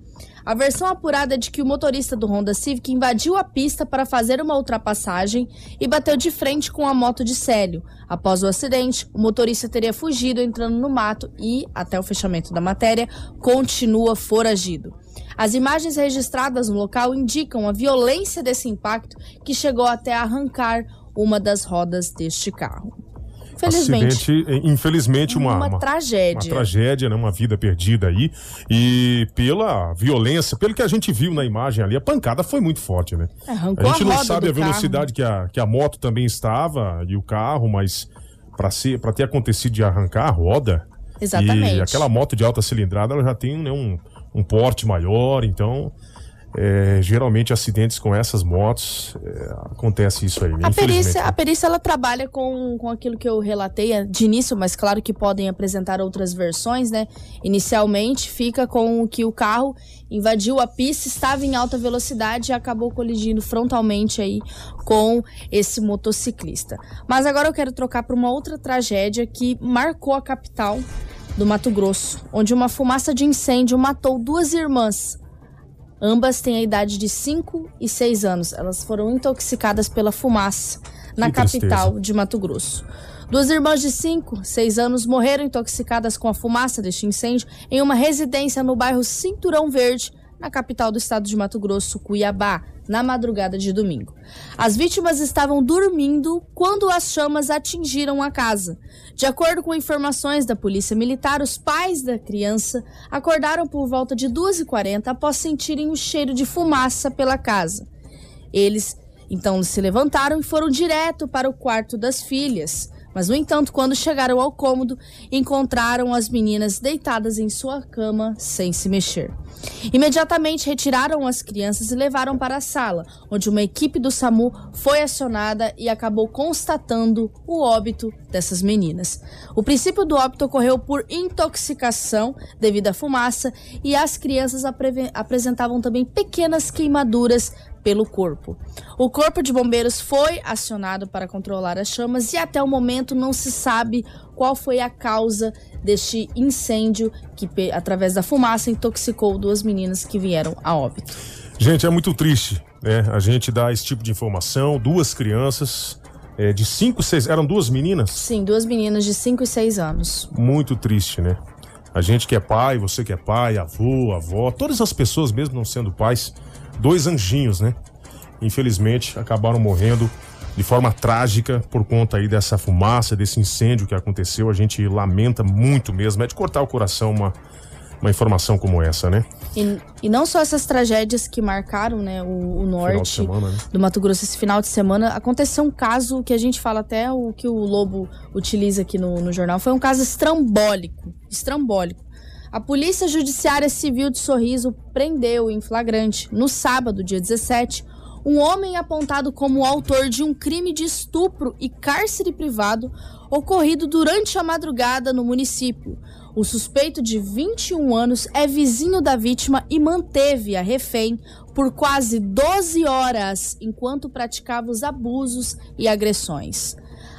A versão apurada é de que o motorista do Honda Civic invadiu a pista para fazer uma ultrapassagem e bateu de frente com a moto de Célio. Após o acidente, o motorista teria fugido entrando no mato e, até o fechamento da matéria, continua foragido. As imagens registradas no local indicam a violência desse impacto que chegou até a arrancar uma das rodas deste carro. Felizmente, Acidente, infelizmente, uma, Uma tragédia. Uma tragédia, né? Uma vida perdida aí. E pela violência, pelo que a gente viu na imagem ali, a pancada foi muito forte, né? É, arrancou a gente a não sabe a velocidade que a, que a moto também estava e o carro, mas para ter acontecido de arrancar a roda. Exatamente. E aquela moto de alta cilindrada, ela já tem né, um, um porte maior, então. É, geralmente acidentes com essas motos é, acontece isso aí, né? A perícia, a perícia ela trabalha com, com aquilo que eu relatei é, de início, mas claro que podem apresentar outras versões, né? Inicialmente fica com que o carro invadiu a pista, estava em alta velocidade e acabou colidindo frontalmente aí com esse motociclista. Mas agora eu quero trocar para uma outra tragédia que marcou a capital do Mato Grosso, onde uma fumaça de incêndio matou duas irmãs. Ambas têm a idade de 5 e 6 anos. Elas foram intoxicadas pela fumaça na Que tristeza. capital de Mato Grosso. Duas irmãs de 5, 6 anos morreram intoxicadas com a fumaça deste incêndio em uma residência no bairro Cinturão Verde, na capital do estado de Mato Grosso, Cuiabá, na madrugada de domingo. As vítimas estavam dormindo quando as chamas atingiram a casa. De acordo com informações da Polícia Militar, os pais da criança acordaram por volta de 2h40 após sentirem o cheiro de fumaça pela casa. Eles então se levantaram e foram direto para o quarto das filhas. Mas, no entanto, quando chegaram ao cômodo, encontraram as meninas deitadas em sua cama sem se mexer. Imediatamente retiraram as crianças e levaram para a sala, onde uma equipe do SAMU foi acionada e acabou constatando o óbito dessas meninas. O princípio do óbito ocorreu por intoxicação devido à fumaça e as crianças apre- apresentavam também pequenas queimaduras pelo corpo. O corpo de bombeiros foi acionado para controlar as chamas e até o momento não se sabe qual foi a causa deste incêndio que, através da fumaça, intoxicou duas meninas que vieram a óbito. Gente, é muito triste, né? A gente dá esse tipo de informação. Duas crianças é, de 5, 6. Eram duas meninas? Sim, duas meninas de 5 e 6 anos. Muito triste, né? A gente que é pai, você que é pai, avô, avó, todas as pessoas, mesmo não sendo pais, dois anjinhos, né? Infelizmente, acabaram morrendo de forma trágica por conta aí dessa fumaça, desse incêndio que aconteceu. A gente lamenta muito mesmo. É de cortar o coração uma, uma informação como essa, né? E, e não só essas tragédias que marcaram né, o, o norte semana, né? do Mato Grosso esse final de semana, aconteceu um caso que a gente fala até o que o Lobo utiliza aqui no, no jornal, foi um caso estrambólico, estrambólico. A Polícia Judiciária Civil de Sorriso prendeu em flagrante, no sábado, dia 17, um homem apontado como autor de um crime de estupro e cárcere privado ocorrido durante a madrugada no município. O suspeito de 21 anos é vizinho da vítima e manteve a refém por quase 12 horas enquanto praticava os abusos e agressões.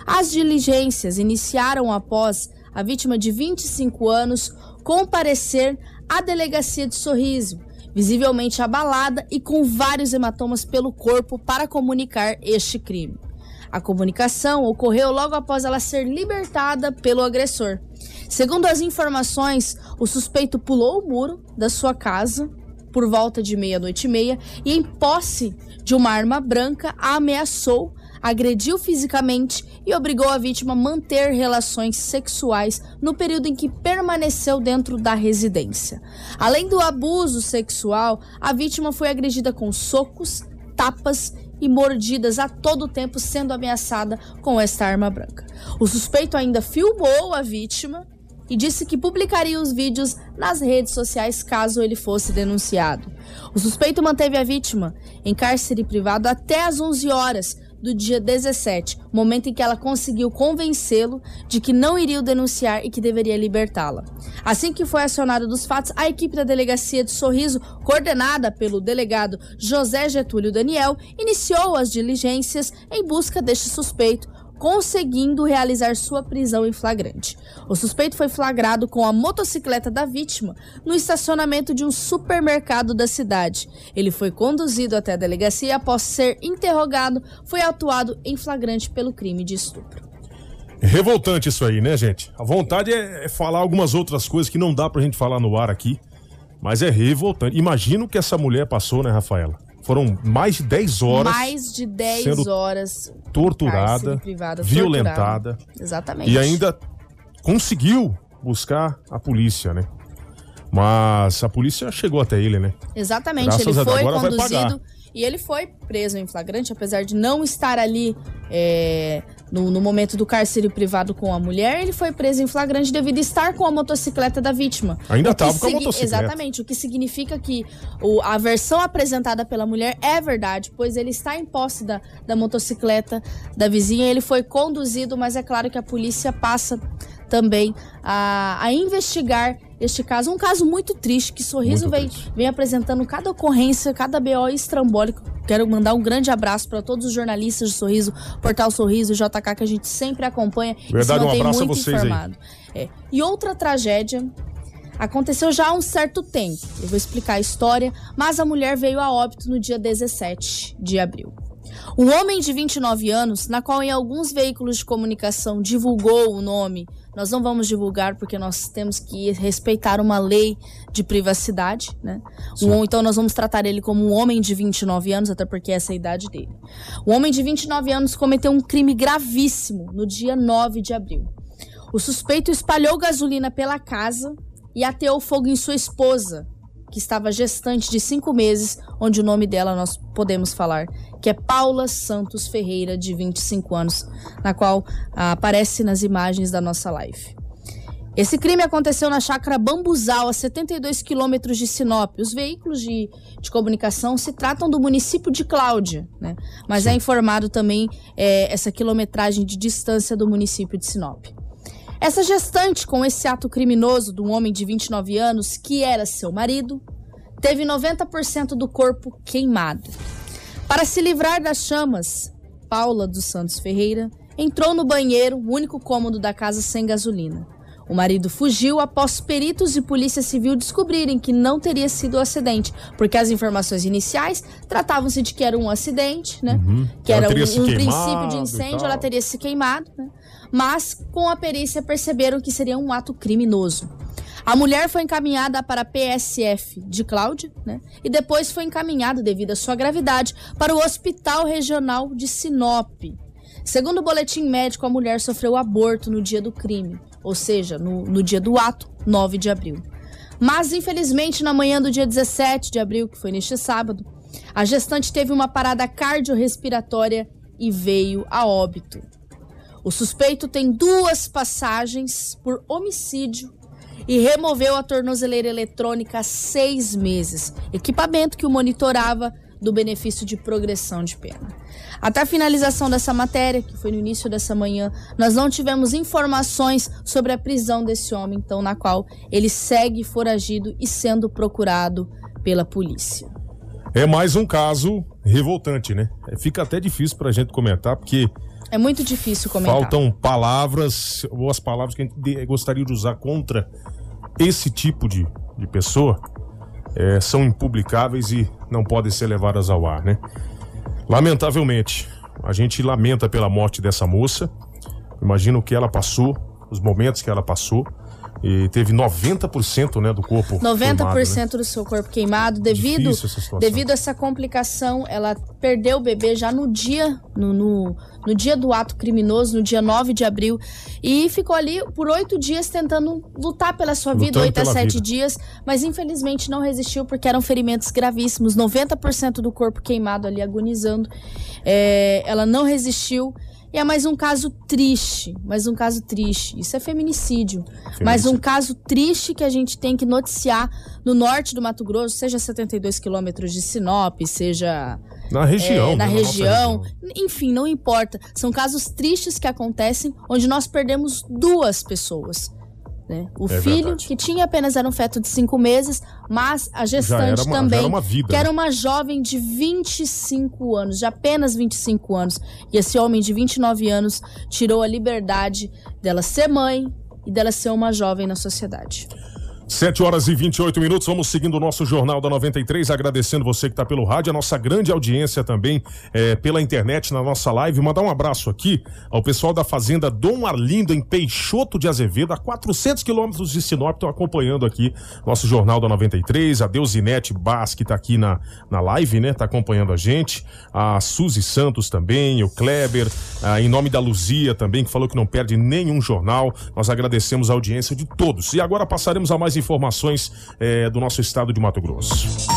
As diligências iniciaram após a vítima de 25 anos comparecer à delegacia de Sorriso, visivelmente abalada e com vários hematomas pelo corpo para comunicar este crime. A comunicação ocorreu logo após ela ser libertada pelo agressor. Segundo as informações, o suspeito pulou o muro da sua casa por volta de meia-noite e meia e, em posse de uma arma branca, a ameaçou, agrediu fisicamente e obrigou a vítima a manter relações sexuais no período em que permaneceu dentro da residência. Além do abuso sexual, a vítima foi agredida com socos, tapas e mordidas a todo tempo, sendo ameaçada com esta arma branca. O suspeito ainda filmou a vítima e disse que publicaria os vídeos nas redes sociais caso ele fosse denunciado. O suspeito manteve a vítima em cárcere privado até às 11 horas do dia 17, momento em que ela conseguiu convencê-lo de que não iria o denunciar e que deveria libertá-la. Assim que foi acionado dos fatos, a equipe da delegacia de Sorriso, coordenada pelo delegado José Getúlio Daniel, iniciou as diligências em busca deste suspeito, conseguindo realizar sua prisão em flagrante. O suspeito foi flagrado com a motocicleta da vítima no estacionamento de um supermercado da cidade. Ele foi conduzido até a delegacia e, após ser interrogado, foi autuado em flagrante pelo crime de estupro. Revoltante isso aí, né, gente? A vontade é, é falar algumas outras coisas que não dá pra gente falar no ar aqui, mas é revoltante. Imagina o que essa mulher passou, né, Rafaela? Foram mais de 10 horas. Mais de 10 sendo horas torturada, privado, violentada. torturada. Exatamente. E ainda conseguiu buscar a polícia, né? Mas a polícia chegou até ele, né? Exatamente, Graças ele foi conduzido e ele foi preso em flagrante, apesar de não estar ali é, no, no momento do cárcere privado com a mulher, ele foi preso em flagrante devido a estar com a motocicleta da vítima. Ainda O que tava com a motocicleta. Exatamente, o que significa que o- a versão apresentada pela mulher é verdade, pois ele está em posse da, da motocicleta da vizinha, ele foi conduzido, mas é claro que a polícia passa também a, a investigar este caso. Um caso muito triste, que Sorriso vem, vem apresentando cada ocorrência, cada BO estrambólico. Quero mandar um grande abraço para todos os jornalistas de Sorriso, Portal Sorriso, JK, que a gente sempre acompanha e se Verdade, um abraço a muito vocês aí. informado. É. E outra tragédia aconteceu já há um certo tempo. Eu vou explicar a história, mas a mulher veio a óbito no dia 17 de abril. Um homem de 29 anos, na qual em alguns veículos de comunicação divulgou o nome, nós não vamos divulgar porque nós temos que respeitar uma lei de privacidade, né? Um- então nós vamos tratar ele como um homem de 29 anos, até porque essa é a idade dele. O homem de 29 anos cometeu um crime gravíssimo no dia 9 de abril. O suspeito espalhou gasolina pela casa e ateou fogo em sua esposa, que estava gestante de cinco meses, onde o nome dela nós podemos falar, que é Paula Santos Ferreira, de 25 anos, na qual ah, aparece nas imagens da nossa live. Esse crime aconteceu na chácara Bambuzal, a 72 quilômetros de Sinop. Os veículos de, de comunicação se tratam do município de Cláudia, né? mas é informado também é, essa quilometragem de distância do município de Sinop. Essa gestante, com esse ato criminoso de um homem de 29 anos, que era seu marido, teve 90% do corpo queimado. Para se livrar das chamas, Paula dos Santos Ferreira entrou no banheiro, o único cômodo da casa sem gasolina. O marido fugiu após peritos de polícia civil descobrirem que não teria sido um acidente, porque as informações iniciais tratavam-se de que era um acidente, né? Que Ela era um, um princípio de e incêndio, ela teria se queimado, né? Mas com a perícia perceberam que seria um ato criminoso. A mulher foi encaminhada para a PSF de Cláudia, né? E depois foi encaminhada, devido à sua gravidade, para o Hospital Regional de Sinop. Segundo o boletim médico, a mulher sofreu aborto no dia do crime, ou seja, no, no dia do ato, 9 de abril. Mas, infelizmente, na manhã do dia 17 de abril, que foi neste sábado, a gestante teve uma parada cardiorrespiratória e veio a óbito. O suspeito tem duas passagens por homicídio e removeu a tornozeleira eletrônica há seis meses, equipamento que o monitorava do benefício de progressão de pena. Até a finalização dessa matéria, que foi no início dessa manhã, nós não tivemos informações sobre a prisão desse homem, então, na qual ele segue foragido e sendo procurado pela polícia. É mais um caso revoltante, né? Fica até difícil pra gente comentar, porque É muito difícil comentar. faltam palavras, ou as palavras que a gente gostaria de usar contra esse tipo de, de pessoa é, são impublicáveis e não podem ser levadas ao ar, né? Lamentavelmente, a gente lamenta pela morte dessa moça. Imagina o que ela passou, os momentos que ela passou. E teve 90% né, do corpo 90% queimado, né? do seu corpo queimado devido devido a essa complicação, ela perdeu o bebê já no dia no, no, no dia do ato criminoso, no dia 9 de abril, e ficou ali por oito dias tentando lutar pela sua vida, oito a sete dias, mas infelizmente não resistiu porque eram ferimentos gravíssimos, 90% do corpo queimado ali agonizando. É, ela não resistiu. E é mais um caso triste, mais um caso triste. Isso é feminicídio. Mais um caso triste que a gente tem que noticiar no norte do Mato Grosso, seja 72 quilômetros de Sinop, seja Na região, é, na né, na nossa região. Enfim, não importa. São casos tristes que acontecem onde nós perdemos duas pessoas. Né? O É filho, verdade. que tinha apenas era um feto de cinco meses, mas a gestante uma- também, era uma vida, que era né? uma jovem de 25 anos, de apenas 25 anos. E esse homem de 29 anos tirou a liberdade dela ser mãe e dela ser uma jovem na sociedade. 7 horas e 28 minutos, vamos seguindo o nosso Jornal da 93, agradecendo você que está pelo rádio, a nossa grande audiência também é, pela internet na nossa live. Mandar um abraço aqui ao pessoal da Fazenda Dom Arlindo, em Peixoto de Azevedo, a 400 quilômetros de Sinop, estão acompanhando aqui nosso Jornal da 93. A Deusinete Bas, que está aqui na, na live, né? Está acompanhando a gente. A Suzy Santos também, o Kleber, ah, em nome da Luzia também, que falou que não perde nenhum jornal. Nós agradecemos a audiência de todos. E agora passaremos a mais informações eh, do nosso estado de Mato Grosso.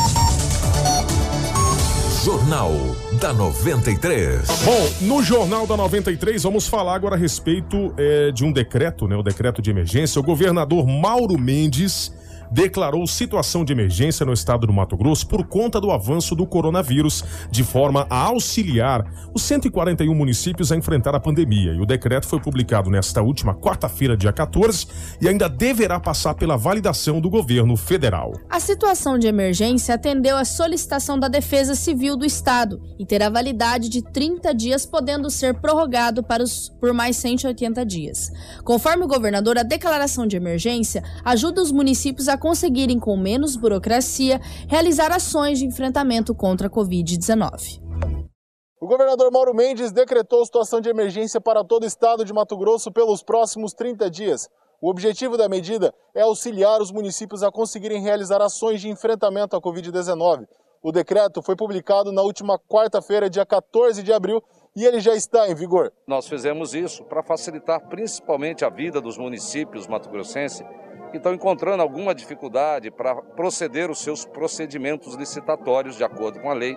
Jornal da 93. Bom, no Jornal da 93, vamos falar agora a respeito eh, de um decreto, né? O decreto de emergência. O governador Mauro Mendes declarou situação de emergência no estado do Mato Grosso por conta do avanço do coronavírus, de forma a auxiliar os 141 municípios a enfrentar a pandemia. E o decreto foi publicado nesta última quarta-feira, dia 14, e ainda deverá passar pela validação do governo federal. A situação de emergência atendeu à solicitação da Defesa Civil do Estado e terá validade de 30 dias, podendo ser prorrogado para os, por mais 180 dias. Conforme o governador, a declaração de emergência ajuda os municípios a conseguirem, com menos burocracia, realizar ações de enfrentamento contra a Covid-19. O governador Mauro Mendes decretou situação de emergência para todo o estado de Mato Grosso pelos próximos 30 dias. O objetivo da medida é auxiliar os municípios a conseguirem realizar ações de enfrentamento à Covid-19. O decreto foi publicado na última quarta-feira, dia 14 de abril, e ele já está em vigor. Nós fizemos isso para facilitar principalmente a vida dos municípios mato-grossenses que estão encontrando alguma dificuldade para proceder os seus procedimentos licitatórios de acordo com a lei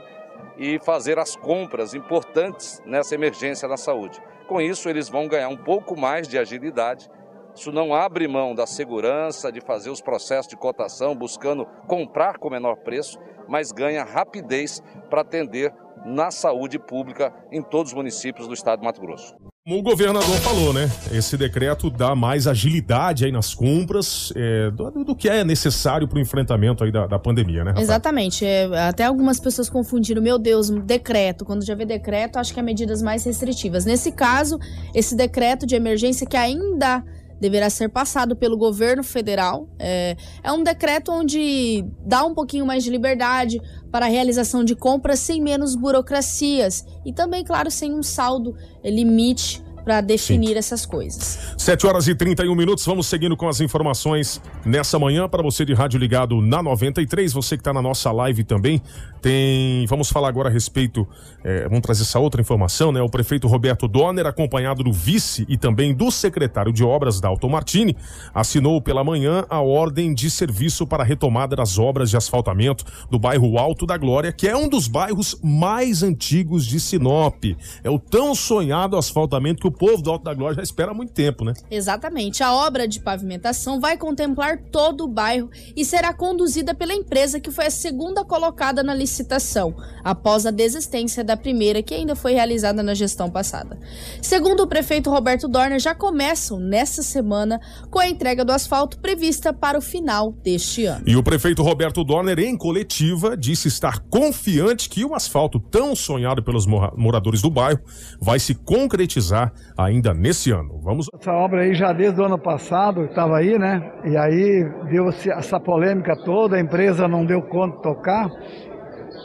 e fazer as compras importantes nessa emergência da saúde. Com isso, eles vão ganhar um pouco mais de agilidade. Isso não abre mão da segurança de fazer os processos de cotação, buscando comprar com menor preço, mas ganha rapidez para atender na saúde pública em todos os municípios do estado de Mato Grosso. O governador falou, né? Esse decreto dá mais agilidade aí nas compras é, do, do que é necessário para o enfrentamento aí da, da pandemia, né? Rafael? Exatamente. É, até algumas pessoas confundiram, meu Deus, decreto. Quando já vê decreto, acho que é medidas mais restritivas. Nesse caso, esse decreto de emergência que ainda deverá ser passado pelo governo federal. É, é um decreto onde dá um pouquinho mais de liberdade para a realização de compras sem menos burocracias e também, claro, sem um saldo limite para definir essas coisas. 7 horas e 31 minutos, vamos seguindo com as informações nessa manhã para você de rádio ligado na 93, você que está na nossa live também. Tem, vamos falar agora a respeito, é, vamos trazer essa outra informação, né? O prefeito Roberto Donner, acompanhado do vice e também do secretário de obras Dalton Martini, assinou pela manhã a ordem de serviço para a retomada das obras de asfaltamento do bairro Alto da Glória, que é um dos bairros mais antigos de Sinop. É o tão sonhado asfaltamento que o povo do Alto da Glória já espera há muito tempo, né? Exatamente. A obra de pavimentação vai contemplar todo o bairro e será conduzida pela empresa que foi a segunda colocada na licitação, após a desistência da primeira, que ainda foi realizada na gestão passada. Segundo o prefeito Roberto Dorner, já começam nesta semana com a entrega do asfalto prevista para o final deste ano. E o prefeito Roberto Dorner, em coletiva, disse estar confiante que o asfalto tão sonhado pelos mora- moradores do bairro vai se concretizar ainda nesse ano. Vamos Essa obra aí já desde o ano passado estava aí, né? E aí deu-se essa polêmica toda, a empresa não deu conta de tocar.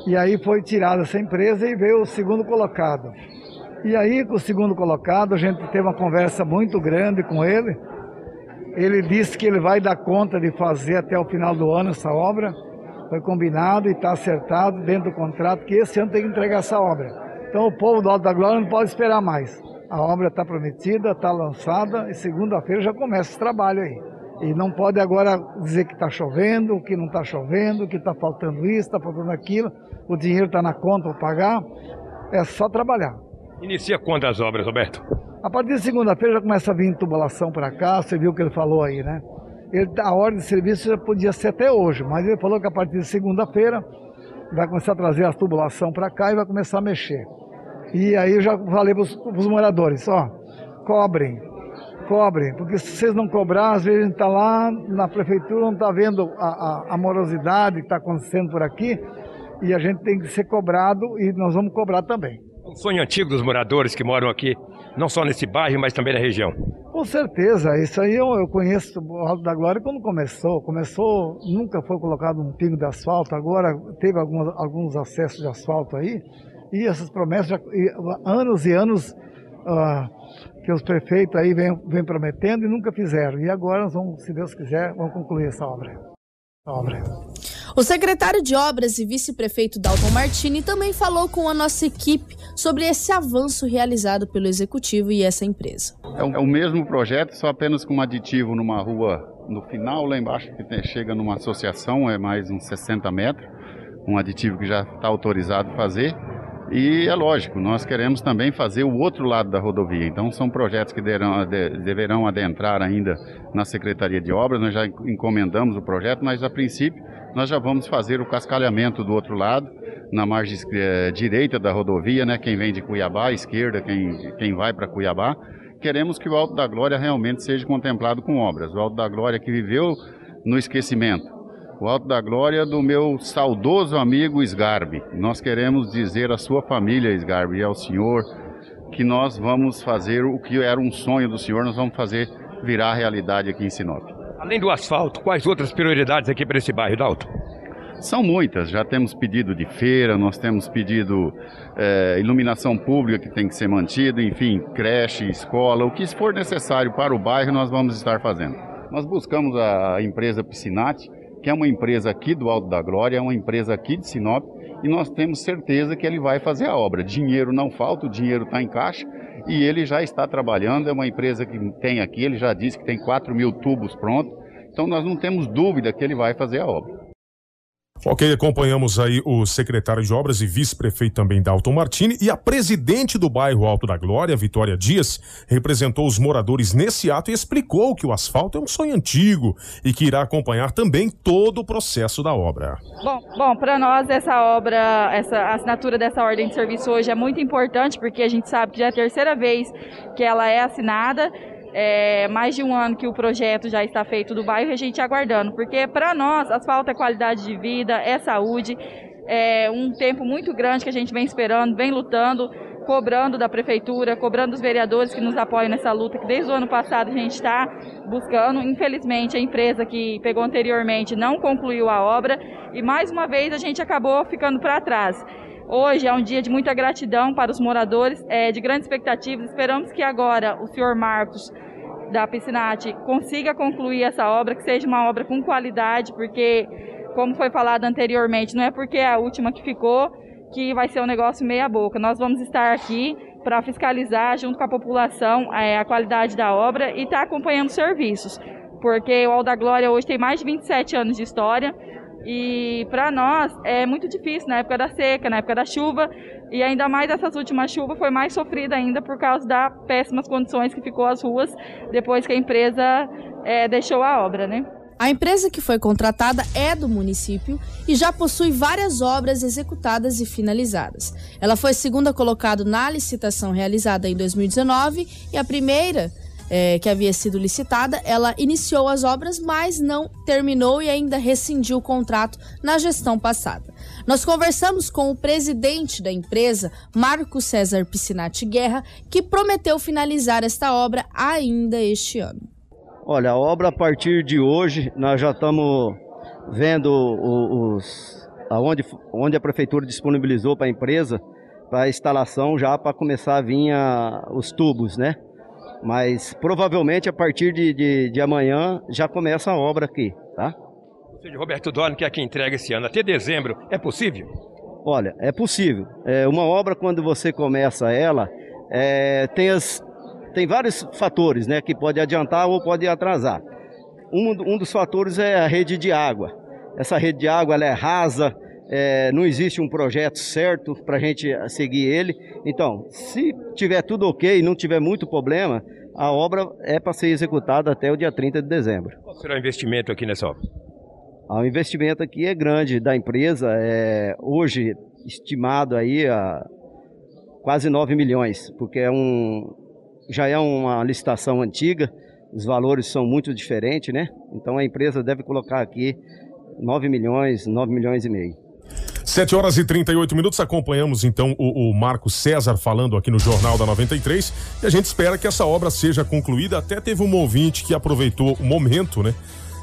E aí foi tirada essa empresa e veio o segundo colocado. E aí com o segundo colocado a gente teve uma conversa muito grande com ele. Ele disse que ele vai dar conta de fazer até o final do ano essa obra. Foi combinado e está acertado dentro do contrato que esse ano tem que entregar essa obra. Então o povo do Alto da Glória não pode esperar mais. A obra está prometida, está lançada e segunda-feira já começa esse trabalho aí. E não pode agora dizer que está chovendo, que não está chovendo, que está faltando isso, está faltando aquilo. O dinheiro está na conta para pagar. É só trabalhar. Inicia quando as obras, Roberto? A partir de segunda-feira já começa a vir tubulação para cá, você viu o que ele falou aí, né? Ele, a ordem de serviço já podia ser até hoje, mas ele falou que a partir de segunda-feira vai começar a trazer as tubulação para cá e vai começar a mexer. E aí eu já falei para os moradores, ó, cobrem, cobrem, porque se vocês não cobrar, às vezes a gente está lá na prefeitura, não está vendo a, a, a morosidade que está acontecendo por aqui, e a gente tem que ser cobrado e nós vamos cobrar também. Um sonho antigo dos moradores que moram aqui, não só nesse bairro, mas também na região. Com certeza, isso aí eu, eu conheço o Alto da Glória quando começou. Começou, nunca foi colocado um pingo de asfalto, agora teve alguns, alguns acessos de asfalto aí. E essas promessas, já, e, anos e anos ah, que os prefeitos aí vêm vem prometendo e nunca fizeram. E agora nós vamos, se Deus quiser, vamos concluir essa obra. Essa obra. O secretário de Obras e vice-prefeito Dalton Martini também falou com a nossa equipe sobre esse avanço realizado pelo executivo e essa empresa. É o, é o mesmo projeto, só apenas com um aditivo numa rua no final, lá embaixo, que tem- chega numa associação, é mais uns 60 metros, um aditivo que já está autorizado a fazer. E é lógico, nós queremos também fazer o outro lado da rodovia. Então, são projetos que de- deverão adentrar ainda na Secretaria de Obras. Nós já encomendamos o projeto, mas a princípio nós já vamos fazer o cascalhamento do outro lado, na margem eh, direita da rodovia, né? Quem vem de Cuiabá, esquerda, quem, quem vai para Cuiabá. Queremos que o Alto da Glória realmente seja contemplado com obras. O Alto da Glória que viveu no esquecimento. O Alto da Glória do meu saudoso amigo Sgarbi. Nós queremos dizer à sua família, Sgarbi, e ao senhor, que nós vamos fazer o que era um sonho do senhor, nós vamos fazer virar realidade aqui em Sinop. Além do asfalto, quais outras prioridades aqui para esse bairro, Dalton? São muitas, já temos pedido de feira, nós temos pedido eh, iluminação pública que tem que ser mantida, enfim, creche, escola, o que for necessário para o bairro nós vamos estar fazendo. Nós buscamos a empresa Piscinati, que é uma empresa aqui do Alto da Glória, é uma empresa aqui de Sinop, e nós temos certeza que ele vai fazer a obra. Dinheiro não falta, o dinheiro está em caixa e ele já está trabalhando. É uma empresa que tem aqui, ele já disse que tem 4 mil tubos prontos, então nós não temos dúvida que ele vai fazer a obra. Ok, acompanhamos aí o secretário de Obras e vice-prefeito também Dalton Martini e a presidente do bairro Alto da Glória, Vitória Dias, representou os moradores nesse ato e explicou que o asfalto é um sonho antigo e que irá acompanhar também todo o processo da obra. Bom, bom para nós essa obra, essa assinatura dessa ordem de serviço hoje é muito importante porque a gente sabe que já é a terceira vez que ela é assinada. É, mais de um ano que o projeto já está feito do bairro e a gente aguardando, porque para nós asfalto é qualidade de vida, é saúde, é um tempo muito grande que a gente vem esperando, vem lutando, cobrando da prefeitura, cobrando dos vereadores que nos apoiam nessa luta, que desde o ano passado a gente está buscando. Infelizmente, a empresa que pegou anteriormente não concluiu a obra e mais uma vez a gente acabou ficando para trás. Hoje é um dia de muita gratidão para os moradores, é, de grandes expectativas. Esperamos que agora o senhor Marcos da Piscinati consiga concluir essa obra, que seja uma obra com qualidade, porque, como foi falado anteriormente, não é porque é a última que ficou que vai ser um negócio meia boca. Nós vamos estar aqui para fiscalizar, junto com a população, é, a qualidade da obra e estar tá acompanhando os serviços, porque o Alda Glória hoje tem mais de 27 anos de história e para nós é muito difícil na época da seca, na época da chuva, e ainda mais essas últimas chuvas foi mais sofrida ainda por causa das péssimas condições que ficou as ruas depois que a empresa é, deixou a obra, né? A empresa que foi contratada é do município e já possui várias obras executadas e finalizadas. Ela foi segunda colocada na licitação realizada em 2019 e a primeira é, que havia sido licitada, ela iniciou as obras, mas não terminou e ainda rescindiu o contrato na gestão passada. Nós conversamos com o presidente da empresa, Marco César Piscinati Guerra, que prometeu finalizar esta obra ainda este ano. Olha, a obra a partir de hoje, nós já estamos vendo os, aonde, onde a prefeitura disponibilizou para a empresa para a instalação já para começar a vir a, os tubos, né? Mas provavelmente a partir de, de, de amanhã já começa a obra aqui, tá? Seja, Roberto Dorn quer que entregue esse ano até dezembro. É possível? Olha, é possível. É uma obra, quando você começa ela, é, tem, as, tem vários fatores né, que pode adiantar ou pode atrasar. Um, um dos fatores é a rede de água. Essa rede de água ela é rasa, é, não existe um projeto certo para a gente seguir ele. Então, se tiver tudo ok e não tiver muito problema, a obra é para ser executada até o dia 30 de dezembro. Qual será o investimento aqui nessa obra? Ah, o investimento aqui é grande da empresa, é hoje estimado aí a quase 9 milhões, porque é um, já é uma licitação antiga, os valores são muito diferentes, né? Então a empresa deve colocar aqui 9 milhões, 9 milhões e meio. 7 horas e 38 minutos. Acompanhamos então o, o Marco César falando aqui no Jornal da 93 e a gente espera que essa obra seja concluída. Até teve um ouvinte que aproveitou o momento, né?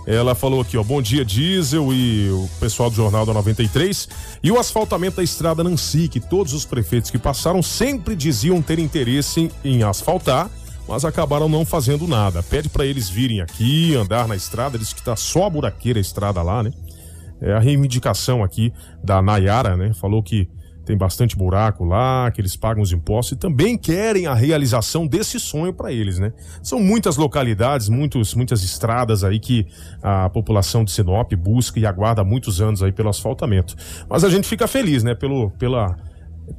Ela falou aqui, ó, bom dia Diesel e o pessoal do Jornal da 93 e o asfaltamento da estrada Nancy, que todos os prefeitos que passaram sempre diziam ter interesse em, em asfaltar, mas acabaram não fazendo nada. Pede para eles virem aqui, andar na estrada, diz que tá só a buraqueira a estrada lá, né? É a reivindicação aqui da Nayara, né? Falou que tem bastante buraco lá, que eles pagam os impostos e também querem a realização desse sonho para eles, né? São muitas localidades, muitos, muitas estradas aí que a população de Sinop busca e aguarda há muitos anos aí pelo asfaltamento. Mas a gente fica feliz, né? Pelo, pela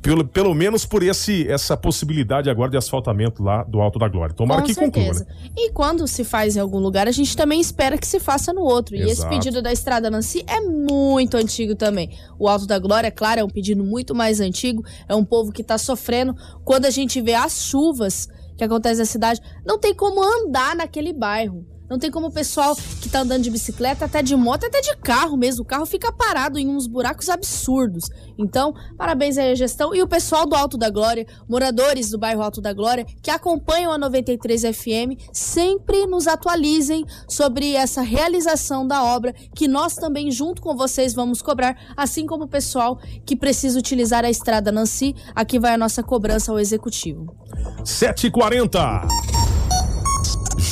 pelo, pelo menos por esse, essa possibilidade agora de asfaltamento lá do Alto da Glória. Tomara Com que certeza. conclua. Né? E quando se faz em algum lugar, a gente também espera que se faça no outro. Exato. E esse pedido da Estrada Nancy é muito antigo também. O Alto da Glória, claro, é um pedido muito mais antigo. É um povo que está sofrendo. Quando a gente vê as chuvas que acontecem na cidade, não tem como andar naquele bairro. Não tem como o pessoal que tá andando de bicicleta, até de moto, até de carro mesmo. O carro fica parado em uns buracos absurdos. Então, parabéns à gestão e o pessoal do Alto da Glória, moradores do bairro Alto da Glória, que acompanham a 93 FM, sempre nos atualizem sobre essa realização da obra, que nós também, junto com vocês, vamos cobrar, assim como o pessoal que precisa utilizar a estrada Nancy. Aqui vai a nossa cobrança ao executivo. 7h40.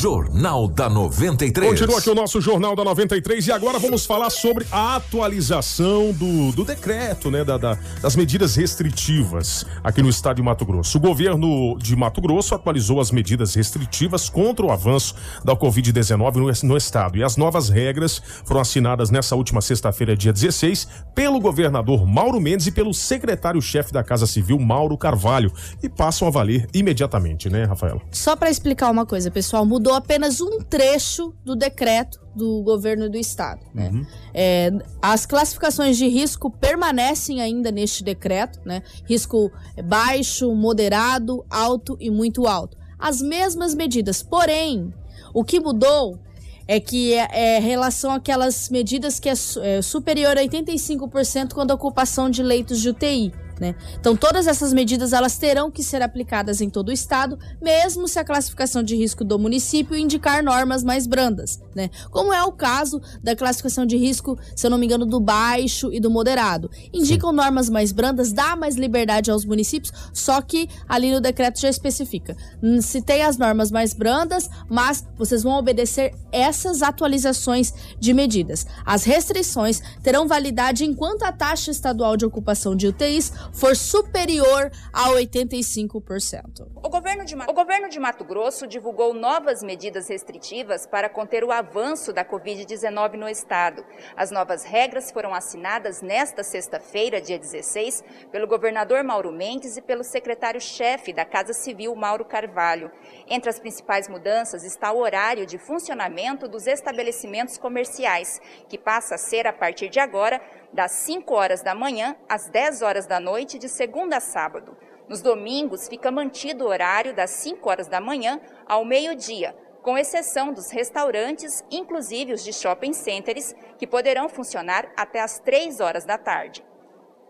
Jornal da 93. Continua aqui o nosso Jornal da 93 e agora vamos falar sobre a atualização do, do decreto, né, da, da, das medidas restritivas aqui no estado de Mato Grosso. O governo de Mato Grosso atualizou as medidas restritivas contra o avanço da Covid-19 no, no estado e as novas regras foram assinadas nessa última sexta-feira, dia 16, pelo governador Mauro Mendes e pelo secretário-chefe da Casa Civil, Mauro Carvalho, e passam a valer imediatamente, né, Rafaela? Só para explicar uma coisa, pessoal, mudou mudou apenas um trecho do decreto do governo do estado. Né? Uhum. É, as classificações de risco permanecem ainda neste decreto, né? Risco baixo, moderado, alto e muito alto. As mesmas medidas, porém, o que mudou é que é, é relação àquelas medidas que é, é superior a 85% quando a ocupação de leitos de UTI. Né? Então, todas essas medidas elas terão que ser aplicadas em todo o estado, mesmo se a classificação de risco do município indicar normas mais brandas, né? Como é o caso da classificação de risco, se eu não me engano, do baixo e do moderado. Indicam Sim. normas mais brandas, dá mais liberdade aos municípios, só que ali no decreto já especifica. Se tem as normas mais brandas, mas vocês vão obedecer essas atualizações de medidas. As restrições terão validade enquanto a taxa estadual de ocupação de UTIs for superior a 85%. O governo, de, o governo de Mato Grosso divulgou novas medidas restritivas para conter o avanço da Covid-19 no estado. As novas regras foram assinadas nesta sexta-feira, dia 16, pelo governador Mauro Mendes e pelo secretário-chefe da Casa Civil, Mauro Carvalho. Entre as principais mudanças está o horário de funcionamento dos estabelecimentos comerciais, que passa a ser, a partir de agora, das 5 horas da manhã às 10 horas da noite, de segunda a sábado. Nos domingos, fica mantido o horário das 5 horas da manhã ao meio-dia, com exceção dos restaurantes, inclusive os de shopping centers, que poderão funcionar até às 3 horas da tarde.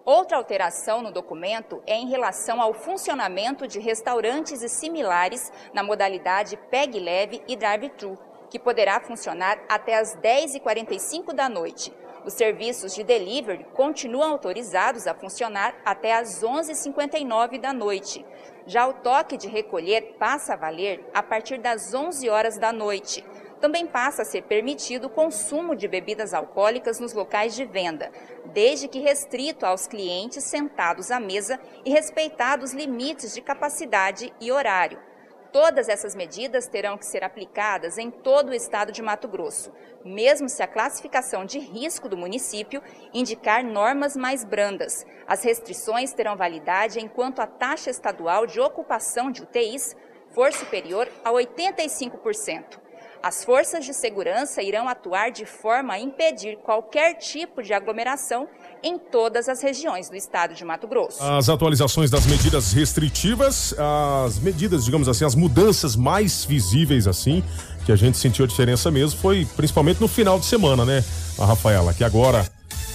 Outra alteração no documento é em relação ao funcionamento de restaurantes e similares na modalidade PEG Leve e Drive-Thru, que poderá funcionar até às 10h45 da noite, os serviços de delivery continuam autorizados a funcionar até às 11h59 da noite. Já o toque de recolher passa a valer a partir das 11 horas da noite. Também passa a ser permitido o consumo de bebidas alcoólicas nos locais de venda, desde que restrito aos clientes sentados à mesa e respeitados os limites de capacidade e horário. Todas essas medidas terão que ser aplicadas em todo o estado de Mato Grosso, mesmo se a classificação de risco do município indicar normas mais brandas. As restrições terão validade enquanto a taxa estadual de ocupação de UTIs for superior a 85%. As forças de segurança irão atuar de forma a impedir qualquer tipo de aglomeração em todas as regiões do estado de Mato Grosso. As atualizações das medidas restritivas, as medidas, digamos assim, as mudanças mais visíveis assim, que a gente sentiu a diferença mesmo, foi principalmente no final de semana, né, a Rafaela, que agora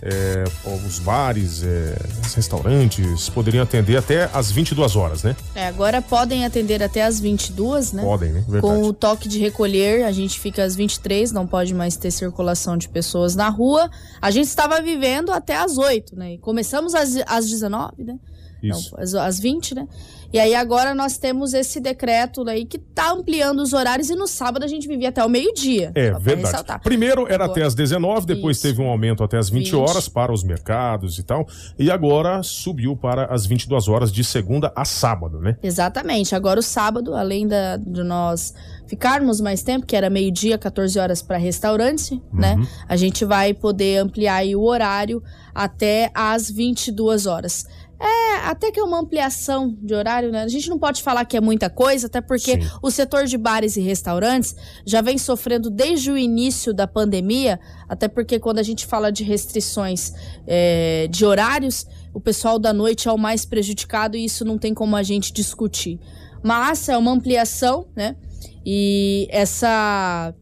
é, os bares, é, os restaurantes poderiam atender até às 22 horas, né? É, agora podem atender até às 22, né? Podem, né? Verdade. Com o toque de recolher, a gente fica às 23, não pode mais ter circulação de pessoas na rua. A gente estava vivendo até às 8, né? E começamos às, às 19, né? Isso. Não, às, às 20, né? E aí agora nós temos esse decreto aí que tá ampliando os horários e no sábado a gente vivia até o meio-dia. É verdade. Primeiro era agora, até as 19, depois Isso. teve um aumento até as 20, 20, horas para os mercados e tal. E agora subiu para as 22 horas de segunda a sábado, né? Exatamente. Agora o sábado, além da, de nós ficarmos mais tempo, que era meio-dia, 14 horas para restaurante, né? uhum. né? A gente vai poder ampliar o horário até às 22 horas. É, até que é uma ampliação de horário, né? A gente não pode falar que é muita coisa, até porque Sim. o setor de bares e restaurantes já vem sofrendo desde o início da pandemia, até porque quando a gente fala de restrições é, de horários, o pessoal da noite é o mais prejudicado e isso não tem como a gente discutir. Mas é uma ampliação, né? E essa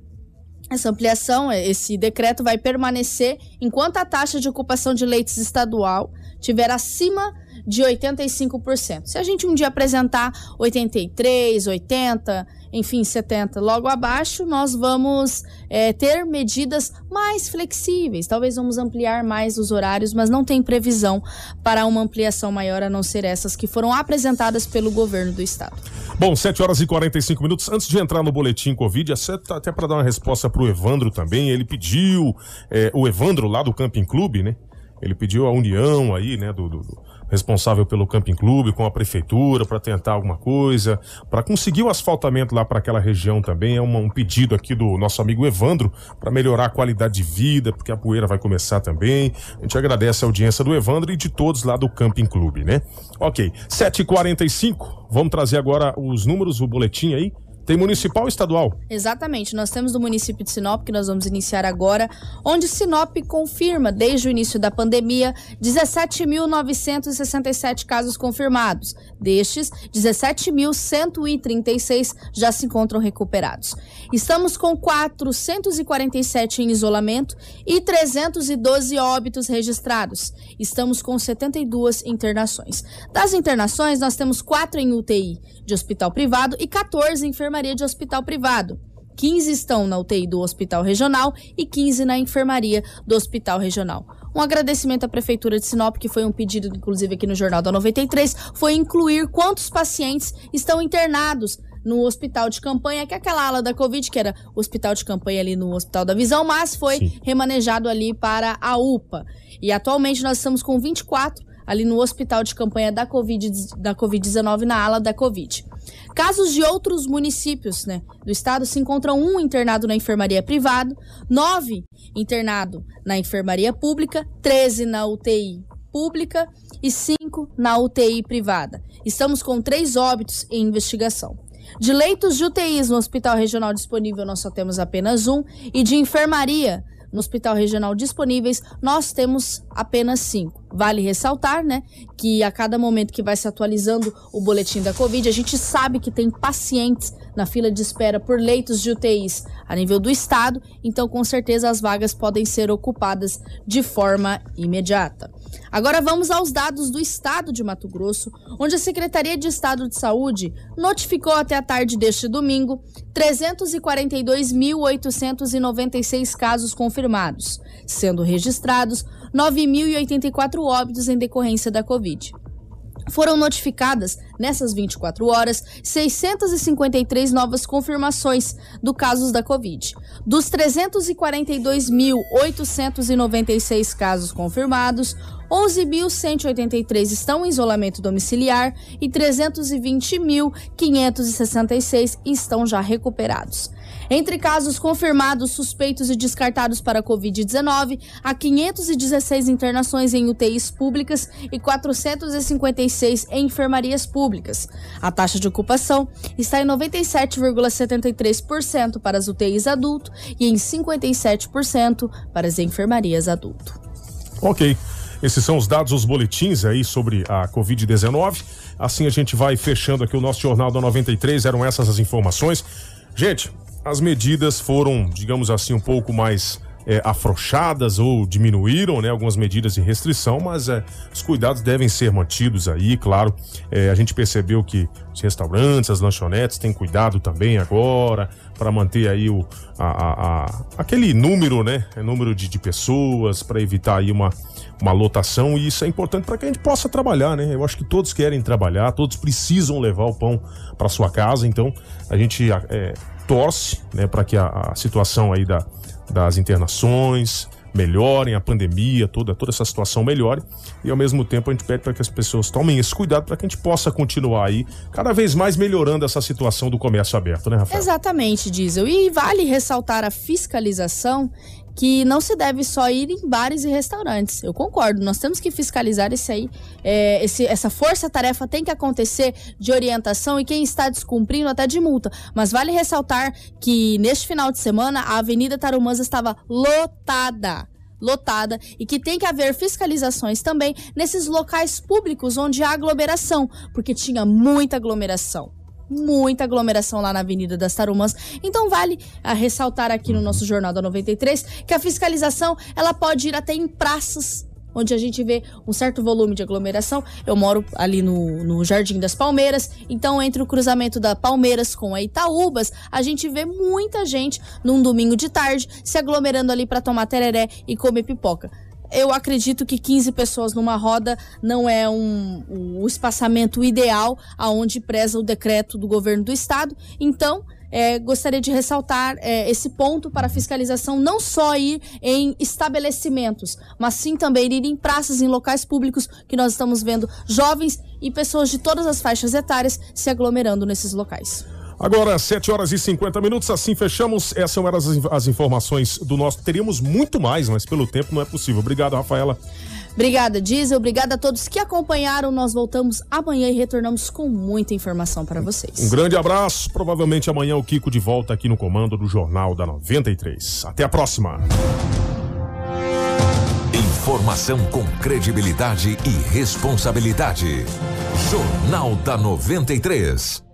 essa ampliação, esse decreto vai permanecer enquanto a taxa de ocupação de leitos estadual tiver acima de 85%. Se a gente um dia apresentar 83, 80, enfim, 70 logo abaixo, nós vamos é, ter medidas mais flexíveis. Talvez vamos ampliar mais os horários, mas não tem previsão para uma ampliação maior a não ser essas que foram apresentadas pelo governo do estado. Bom, 7 horas e 45 minutos. Antes de entrar no boletim Covid, até para dar uma resposta para o Evandro também, ele pediu, é, o Evandro lá do Camping Clube, né? Ele pediu a união aí, né, do, do responsável pelo Camping Clube com a prefeitura para tentar alguma coisa, para conseguir o asfaltamento lá para aquela região também. É uma, um pedido aqui do nosso amigo Evandro para melhorar a qualidade de vida, porque a poeira vai começar também. A gente agradece a audiência do Evandro e de todos lá do Camping Clube, né? Ok, 7h45, vamos trazer agora os números, o boletim aí Tem municipal ou estadual? Exatamente, nós temos do município de Sinop, que nós vamos iniciar agora, onde Sinop confirma, desde o início da pandemia, 17.967 casos confirmados. Destes, 17.136 já se encontram recuperados. Estamos com 447 em isolamento e 312 óbitos registrados. Estamos com 72 internações. Das internações, nós temos 4 em UTI de hospital privado e 14 em enfermaria de hospital privado. 15 estão na UTI do Hospital Regional e 15 na enfermaria do Hospital Regional. Um agradecimento à Prefeitura de Sinop, que foi um pedido, inclusive, aqui no Jornal da 93, foi incluir quantos pacientes estão internados no hospital de campanha, que é aquela ala da Covid, que era o hospital de campanha ali no Hospital da Visão, mas foi Sim. remanejado ali para a UPA. E atualmente nós estamos com 24 ali no hospital de campanha da Covid-19 da COVID na ala da Covid. Casos de outros municípios né, do estado se encontram um internado na enfermaria privada, nove internado na enfermaria pública, 13 na UTI pública e cinco na UTI privada. Estamos com três óbitos em investigação. De leitos de UTIs no Hospital Regional disponível, nós só temos apenas um, e de enfermaria no Hospital Regional disponíveis, nós temos apenas cinco. Vale ressaltar, né, que a cada momento que vai se atualizando o boletim da Covid, a gente sabe que tem pacientes na fila de espera por leitos de UTIs a nível do estado, então com certeza as vagas podem ser ocupadas de forma imediata. Agora vamos aos dados do estado de Mato Grosso, onde a Secretaria de Estado de Saúde notificou até a tarde deste domingo 342.896 casos confirmados, sendo registrados 9.084 óbitos em decorrência da Covid. Foram notificadas, nessas 24 horas, 653 novas confirmações do casos da Covid. Dos 342.896 casos confirmados, 11.183 estão em isolamento domiciliar e 320.566 estão já recuperados. Entre casos confirmados, suspeitos e descartados para Covid-19, há 516 internações em UTIs públicas e 456 em enfermarias públicas. A taxa de ocupação está em 97,73% para as UTIs adulto e em 57% para as enfermarias adulto. Ok. Esses são os dados, os boletins aí sobre a Covid-19. Assim a gente vai fechando aqui o nosso Jornal da 93. Eram essas as informações. Gente, as medidas foram, digamos assim, um pouco mais é, afrouxadas ou diminuíram, né, algumas medidas de restrição, mas é, os cuidados devem ser mantidos aí, claro. É, a gente percebeu que os restaurantes, as lanchonetes têm cuidado também agora para manter aí o, a, a, a, aquele número, né, número de, de pessoas para evitar aí uma uma lotação e isso é importante para que a gente possa trabalhar, né? Eu acho que todos querem trabalhar, todos precisam levar o pão para sua casa, então a gente é, torce, né, para que a, a situação aí da, das internações melhorem, a pandemia, toda, toda essa situação melhore. E ao mesmo tempo a gente pede para que as pessoas tomem esse cuidado para que a gente possa continuar aí cada vez mais melhorando essa situação do comércio aberto, né, Rafael? Exatamente, Diesel. E vale ressaltar a fiscalização que não se deve só ir em bares e restaurantes. Eu concordo, nós temos que fiscalizar isso aí. É, esse, essa força-tarefa tem que acontecer de orientação e quem está descumprindo até de multa. Mas vale ressaltar que neste final de semana a Avenida Tarumãs estava lotada lotada e que tem que haver fiscalizações também nesses locais públicos onde há aglomeração, porque tinha muita aglomeração muita aglomeração lá na Avenida das Tarumãs. Então vale a ressaltar aqui no nosso Jornal da 93 que a fiscalização ela pode ir até em praças onde a gente vê um certo volume de aglomeração. Eu moro ali no, no Jardim das Palmeiras, então entre o cruzamento da Palmeiras com a Itaúbas, a gente vê muita gente num domingo de tarde se aglomerando ali para tomar tereré e comer pipoca eu acredito que 15 pessoas numa roda não é um, um espaçamento ideal aonde preza o decreto do governo do estado. Então, é, gostaria de ressaltar é, esse ponto para a fiscalização não só ir em estabelecimentos, mas sim também ir em praças, em locais públicos, que nós estamos vendo jovens e pessoas de todas as faixas etárias se aglomerando nesses locais. Agora, 7 horas e 50 minutos, assim fechamos. Essas eram as, as informações do nosso. Teríamos muito mais, mas pelo tempo não é possível. Obrigado, Rafaela. Obrigada, Diesel. Obrigada a todos que acompanharam. Nós voltamos amanhã e retornamos com muita informação para vocês. Um grande abraço. Provavelmente amanhã o Kiko de volta aqui no comando do Jornal da 93. Até a próxima. Informação com credibilidade e responsabilidade. Jornal da 93.